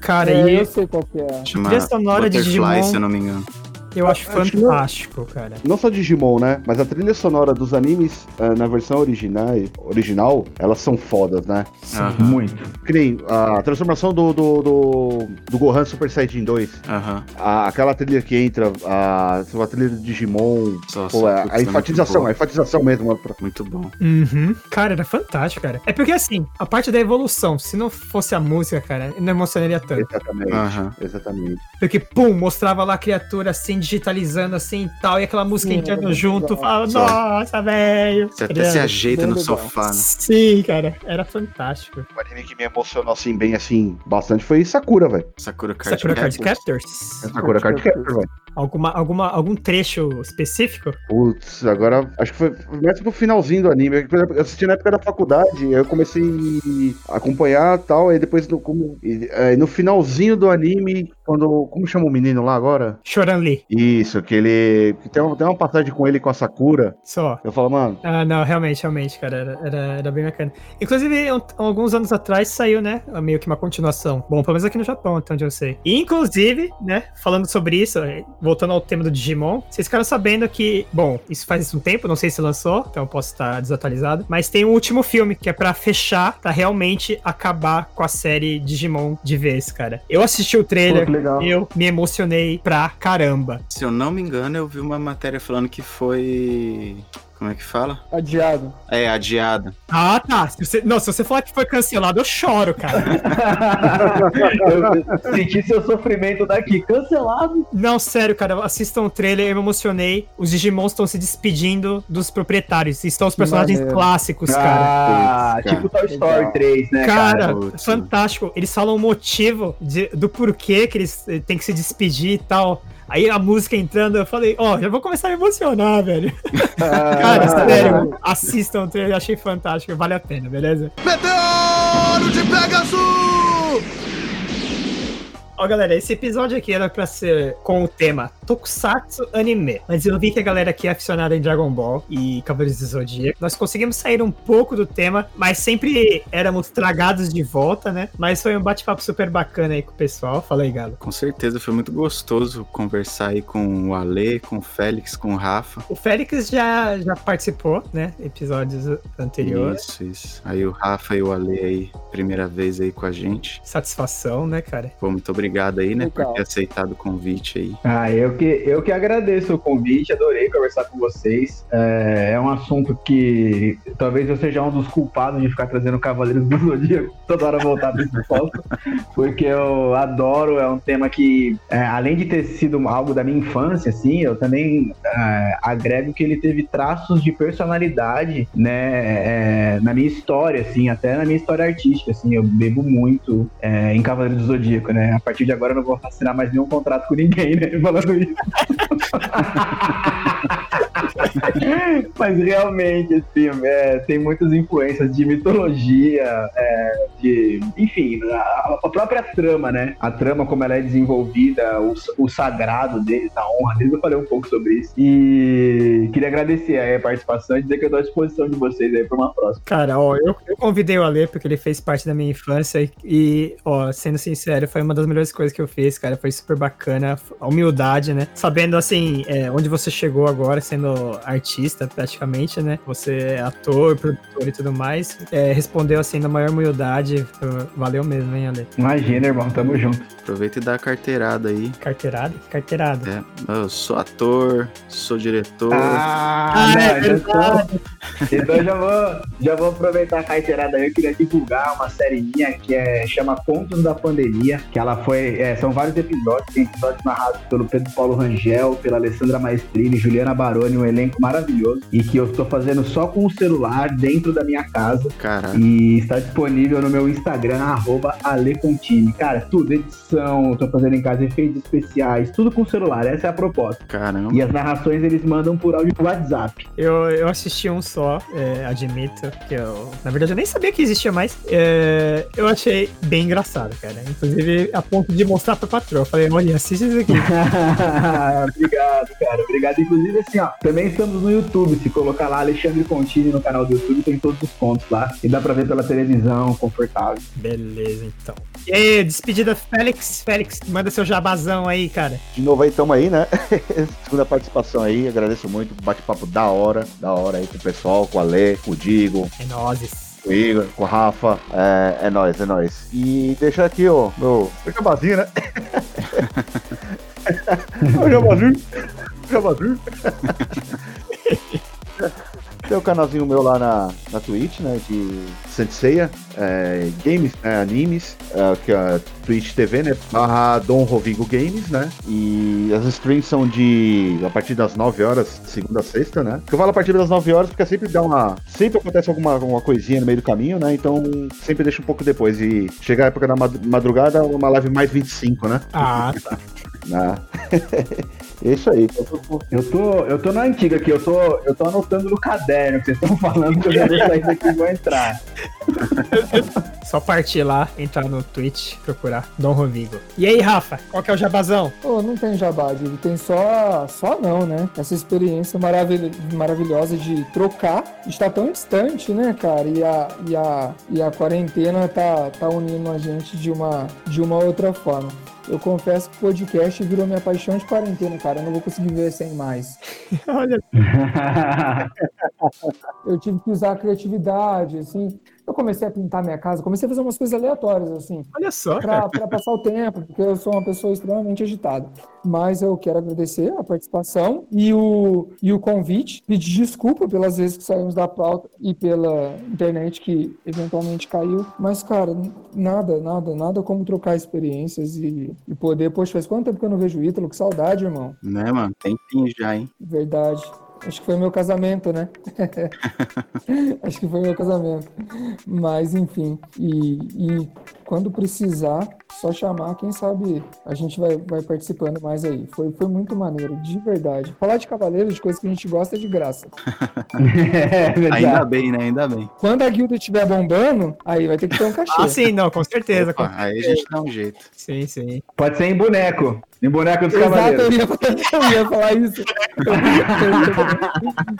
Cara, é, e eu sei qual que é. Chama trilha sonora Butterfly, de Digimon. se eu não me engano eu acho que fantástico, cara. Não só Digimon, né? Mas a trilha sonora dos animes, ah, na versão original, original, elas são fodas, né? Aham, Muito. Que nem a transformação do, do, do, do Gohan Super Saiyajin 2. aham. A- aquela trilha que entra, a, a trilha do Digimon. Só- Pô, só- a, a é enfatização, a enfatização mesmo. Muito bom. Uhum. Cara, era fantástico, cara. É porque assim, a parte da evolução, se não fosse a música, cara, não emocionaria tanto. Exatamente. Exatamente. Porque, pum, mostrava lá a criatura assim, digitalizando assim e tal, e aquela música entrando era junto, Só. nossa, velho. Você até se ajeita no legal. sofá, né? Sim, cara, era fantástico. O anime que me emocionou assim, bem assim, bastante foi Sakura, velho. Sakura Card Sakura Card Captors. Captors? Sakura Card Captor, velho. Alguma, alguma, algum trecho específico? Putz, agora acho que foi mais pro finalzinho do anime. Eu assisti na época da faculdade, aí eu comecei a acompanhar e tal, aí depois no, como, e, aí no finalzinho do anime, quando. Como chama o menino lá agora? Choran Lee, Isso, que ele. Que tem, uma, tem uma passagem com ele com a Sakura. só. Eu falo, mano, Ah, não, realmente, realmente, cara, era, era, era bem bacana. Inclusive, um- alguns anos atrás saiu, né, meio que uma continuação. Bom, pelo menos aqui no Japão, até onde eu sei. E, inclusive, né, falando sobre isso, eh, voltando ao tema do Digimon, vocês ficaram sabendo que, bom, isso faz um tempo, não sei se lançou, então eu posso estar desatualizado, mas tem um último filme, que é pra fechar, pra realmente acabar com a série Digimon de vez, cara. Eu assisti o Pô, trailer, que legal. eu me emocionei pra caramba. Se eu não me engano, eu vi uma matéria falando que foi. Como é que fala? Adiado. É, adiada. Ah, tá. Se você, não, se você falar que foi cancelado, eu choro, cara. eu senti seu sofrimento daqui. Cancelado. Não, sério, cara, assistam o trailer, eu me emocionei. Os Digimons estão se despedindo dos proprietários. Estão os personagens Maneiro. clássicos, cara. Ah, Putz, cara. tipo Toy Story Legal. 3, né, Cara, cara? Fantástico. Eles falam o motivo de- do porquê que eles eh, têm que se despedir e tal. Aí a música entrando, eu falei, ó, já vou começar a emocionar, velho. Cara, sério, assistam o trailer, eu achei fantástico, vale a pena, beleza? Meteoro de Pegasus! Ó, galera, esse episódio aqui era pra ser com o tema Tokusatsu anime. Mas eu vi que a galera aqui é aficionada em Dragon Ball e Cavaleiros do Zodíaco. Nós conseguimos sair um pouco do tema, mas sempre éramos tragados de volta, né? Mas foi um bate-papo super bacana aí com o pessoal. Fala aí, Galo. Com certeza, foi muito gostoso conversar aí com o Ale, com o Félix, com o Rafa. O Félix já, já participou, né? Episódios anteriores. Isso, isso. Aí o Rafa e o Ale aí, primeira vez aí com a gente. Satisfação, né, cara? Pô, muito obrigado aí, né, Legal. por ter aceitado o convite aí. Ah, eu que, eu que agradeço o convite, adorei conversar com vocês. É, é um assunto que talvez eu seja um dos culpados de ficar trazendo Cavaleiros do Zodíaco toda hora voltar para esse foco, porque eu adoro, é um tema que, é, além de ter sido algo da minha infância, assim, eu também é, agrego que ele teve traços de personalidade, né, é, na minha história, assim, até na minha história artística, assim, eu bebo muito é, em Cavaleiros do Zodíaco, né, a partir de agora eu não vou assinar mais nenhum contrato com ninguém, né, falando isso. Mas realmente, assim, é, tem muitas influências de mitologia, é, de. Enfim, a, a própria trama, né? A trama, como ela é desenvolvida, o, o sagrado deles, a honra deles, eu falei um pouco sobre isso. E queria agradecer aí a participação e dizer que eu tô à disposição de vocês aí pra uma próxima. Cara, ó, eu, eu convidei o Ale porque ele fez parte da minha infância e- e, ó, sendo sincero, foi uma das melhores coisas que eu fiz, cara. Foi super bacana. A humildade, né? Sabendo, assim, é, onde você chegou agora, sendo artista, praticamente, né? Você é ator, produtor e tudo mais. É, respondeu, assim, na maior humildade. Valeu mesmo, hein, Ale? Imagina, irmão, tamo junto. Aproveita e dá a carteirada aí. Carteirada? Carteirada. É, eu sou ator, sou diretor. Ah, Ah, é então, então eu já vou, já vou aproveitar a carteirada aí. Eu queria divulgar uma série minha que é, chama Contos da Pandemia, que ela foi. é, são vários episódios, tem episódios narrados pelo Pedro Paulo Rangel, pela Alessandra Maestrini, Juliana Baroni, um elenco maravilhoso, e que eu estou fazendo só com o celular dentro da minha casa. Caralho. E está disponível no meu Instagram, arroba Alecontini. Cara, tudo, edição, tô fazendo em casa efeitos especiais, tudo com o celular, essa é a proposta. Caramba. E as narrações eles mandam por áudio pro WhatsApp. Eu, eu assisti um só, é, admito, que eu. Na verdade, eu nem sabia que existia mais. É, eu achei bem engraçado, cara. Inclusive, a ponto de mostrar pra patroa. Eu falei, olha, assiste isso aqui. Obrigado, cara. Obrigado. Inclusive, assim, ó, também estamos no YouTube. Se colocar lá Alexandre Contini no canal do YouTube, tem todos os contos lá. E dá pra ver pela televisão, confortável. Beleza, então. E aí, despedida Félix. Félix, manda seu jabazão aí, cara. De novo aí, tamo aí, né? Segunda participação aí, agradeço muito. Bate-papo da hora, da hora aí com o pessoal, com o Ale, com o Digo, É nozes. Com o Igor, com o Rafa. É, é nóis, é nóis. E deixar aqui, ó, meu, meu jabazinho, né? o jabazinho. O jabazinho. Tem o canalzinho meu lá na, na Twitch, né? De Senseiya, é, games, né, animes, é, que é a Twitch TV, né? Barra Dom Rovigo Games, né? E as streams são de a partir das 9 horas, segunda a sexta, né? Que eu falo a partir das 9 horas porque sempre dá uma. Sempre acontece alguma, alguma coisinha no meio do caminho, né? Então sempre deixa um pouco depois. E chegar a época da mad- madrugada, uma live mais 25, né? Ah, tá. né? é isso aí. Eu tô, eu tô na antiga aqui, eu tô, eu tô anotando no caderno que vocês estão falando que eu já vou sair daqui e vou entrar. Só partir lá, entrar no Twitch, procurar Dom Rovigo. E aí, Rafa, qual que é o jabazão? Pô, não tem jabá, Diego. Tem só. Só não, né? Essa experiência maravil... maravilhosa de trocar. Está tão distante, né, cara? E a, e a, e a quarentena tá, tá unindo a gente de uma, de uma outra forma. Eu confesso que o podcast virou minha paixão de quarentena, cara. Eu não vou conseguir ver sem mais. Olha, Eu tive que usar a criatividade, assim. Eu comecei a pintar minha casa, comecei a fazer umas coisas aleatórias, assim. olha só, cara. para passar o tempo, porque eu sou uma pessoa extremamente agitada. Mas eu quero agradecer a participação e o, e o convite, pedir desculpa pelas vezes que saímos da pauta e pela internet que eventualmente caiu. Mas, cara, nada, nada, nada como trocar experiências e, e poder. Poxa, faz quanto tempo que eu não vejo o Ítalo? Que saudade, irmão. Né, mano? Tem fim já, hein? Verdade. Acho que foi meu casamento, né? Acho que foi meu casamento. Mas, enfim. E, e quando precisar, só chamar, quem sabe a gente vai, vai participando mais aí. Foi, foi muito maneiro, de verdade. Falar de cavaleiros, de coisa que a gente gosta, é de graça. é verdade. Ainda bem, né? Ainda bem. Quando a guilda estiver bombando, aí vai ter que ter um cachê. Ah, sim, não, com certeza. Opa, com- aí a gente dá um jeito. Sim, sim. Pode ser em boneco. Nem boneco dos Exato, cavaleiros. eu ia, falar- eu ia falar isso.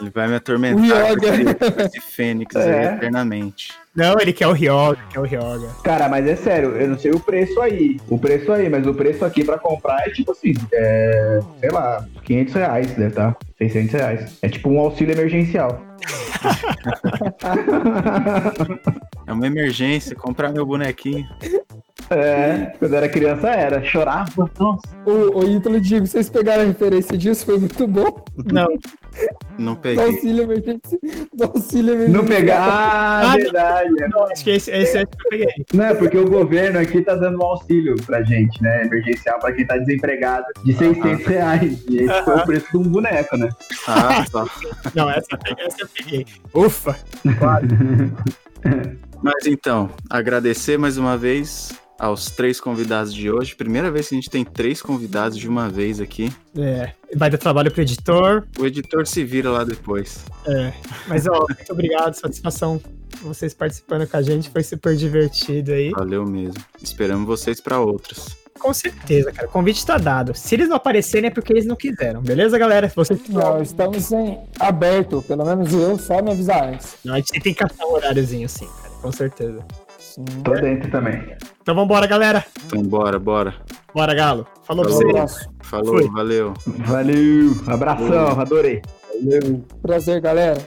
Ele vai me atormentar esse, esse fênix aí É. eternamente. Não, ele quer o Ryoga, quer o Ryoga. Cara, mas é sério, eu não sei o preço aí. O preço aí, mas o preço aqui pra comprar é tipo assim, é, sei lá, 500 reais, deve tá? 600 reais. É tipo um auxílio emergencial. É uma emergência, comprar meu bonequinho. É, quando eu era criança era, chorava, nossa. O, o Ítalo Digo, vocês pegaram a referência disso, foi muito bom. Não, Não Do peguei. auxílio emergencial. Do auxílio emergencial. Não pegar, ah, Ah, verdade. não, acho que esse, esse é que eu peguei. Não, é porque o governo aqui tá dando um auxílio pra gente, né? Emergencial pra quem tá desempregado de 600 reais. E esse foi o preço de um boneco, né? Ah, só. Não, essa, eu peguei, essa eu peguei. Ufa! Mas então, agradecer mais uma vez aos três convidados de hoje. Primeira vez que a gente tem três convidados de uma vez aqui. É, vai dar trabalho pro editor. O editor se vira lá depois. É, mas ó, muito obrigado, satisfação vocês participando com a gente, foi super divertido aí. Valeu mesmo. Esperamos vocês para outras. Com certeza, cara, o convite tá dado. Se eles não aparecerem é porque eles não quiseram, beleza, galera? Vocês Não, estamos em aberto, pelo menos eu, só me avisar antes. Não, a gente tem que caçar um horáriozinho sim, cara, com certeza. Sim. Tô dentro também. Então vambora, galera. Então bora, bora. Galo. Falou pra Falou. você. Abraço. Falou, Fui. valeu. Valeu, abração, adorei. Prazer, galera.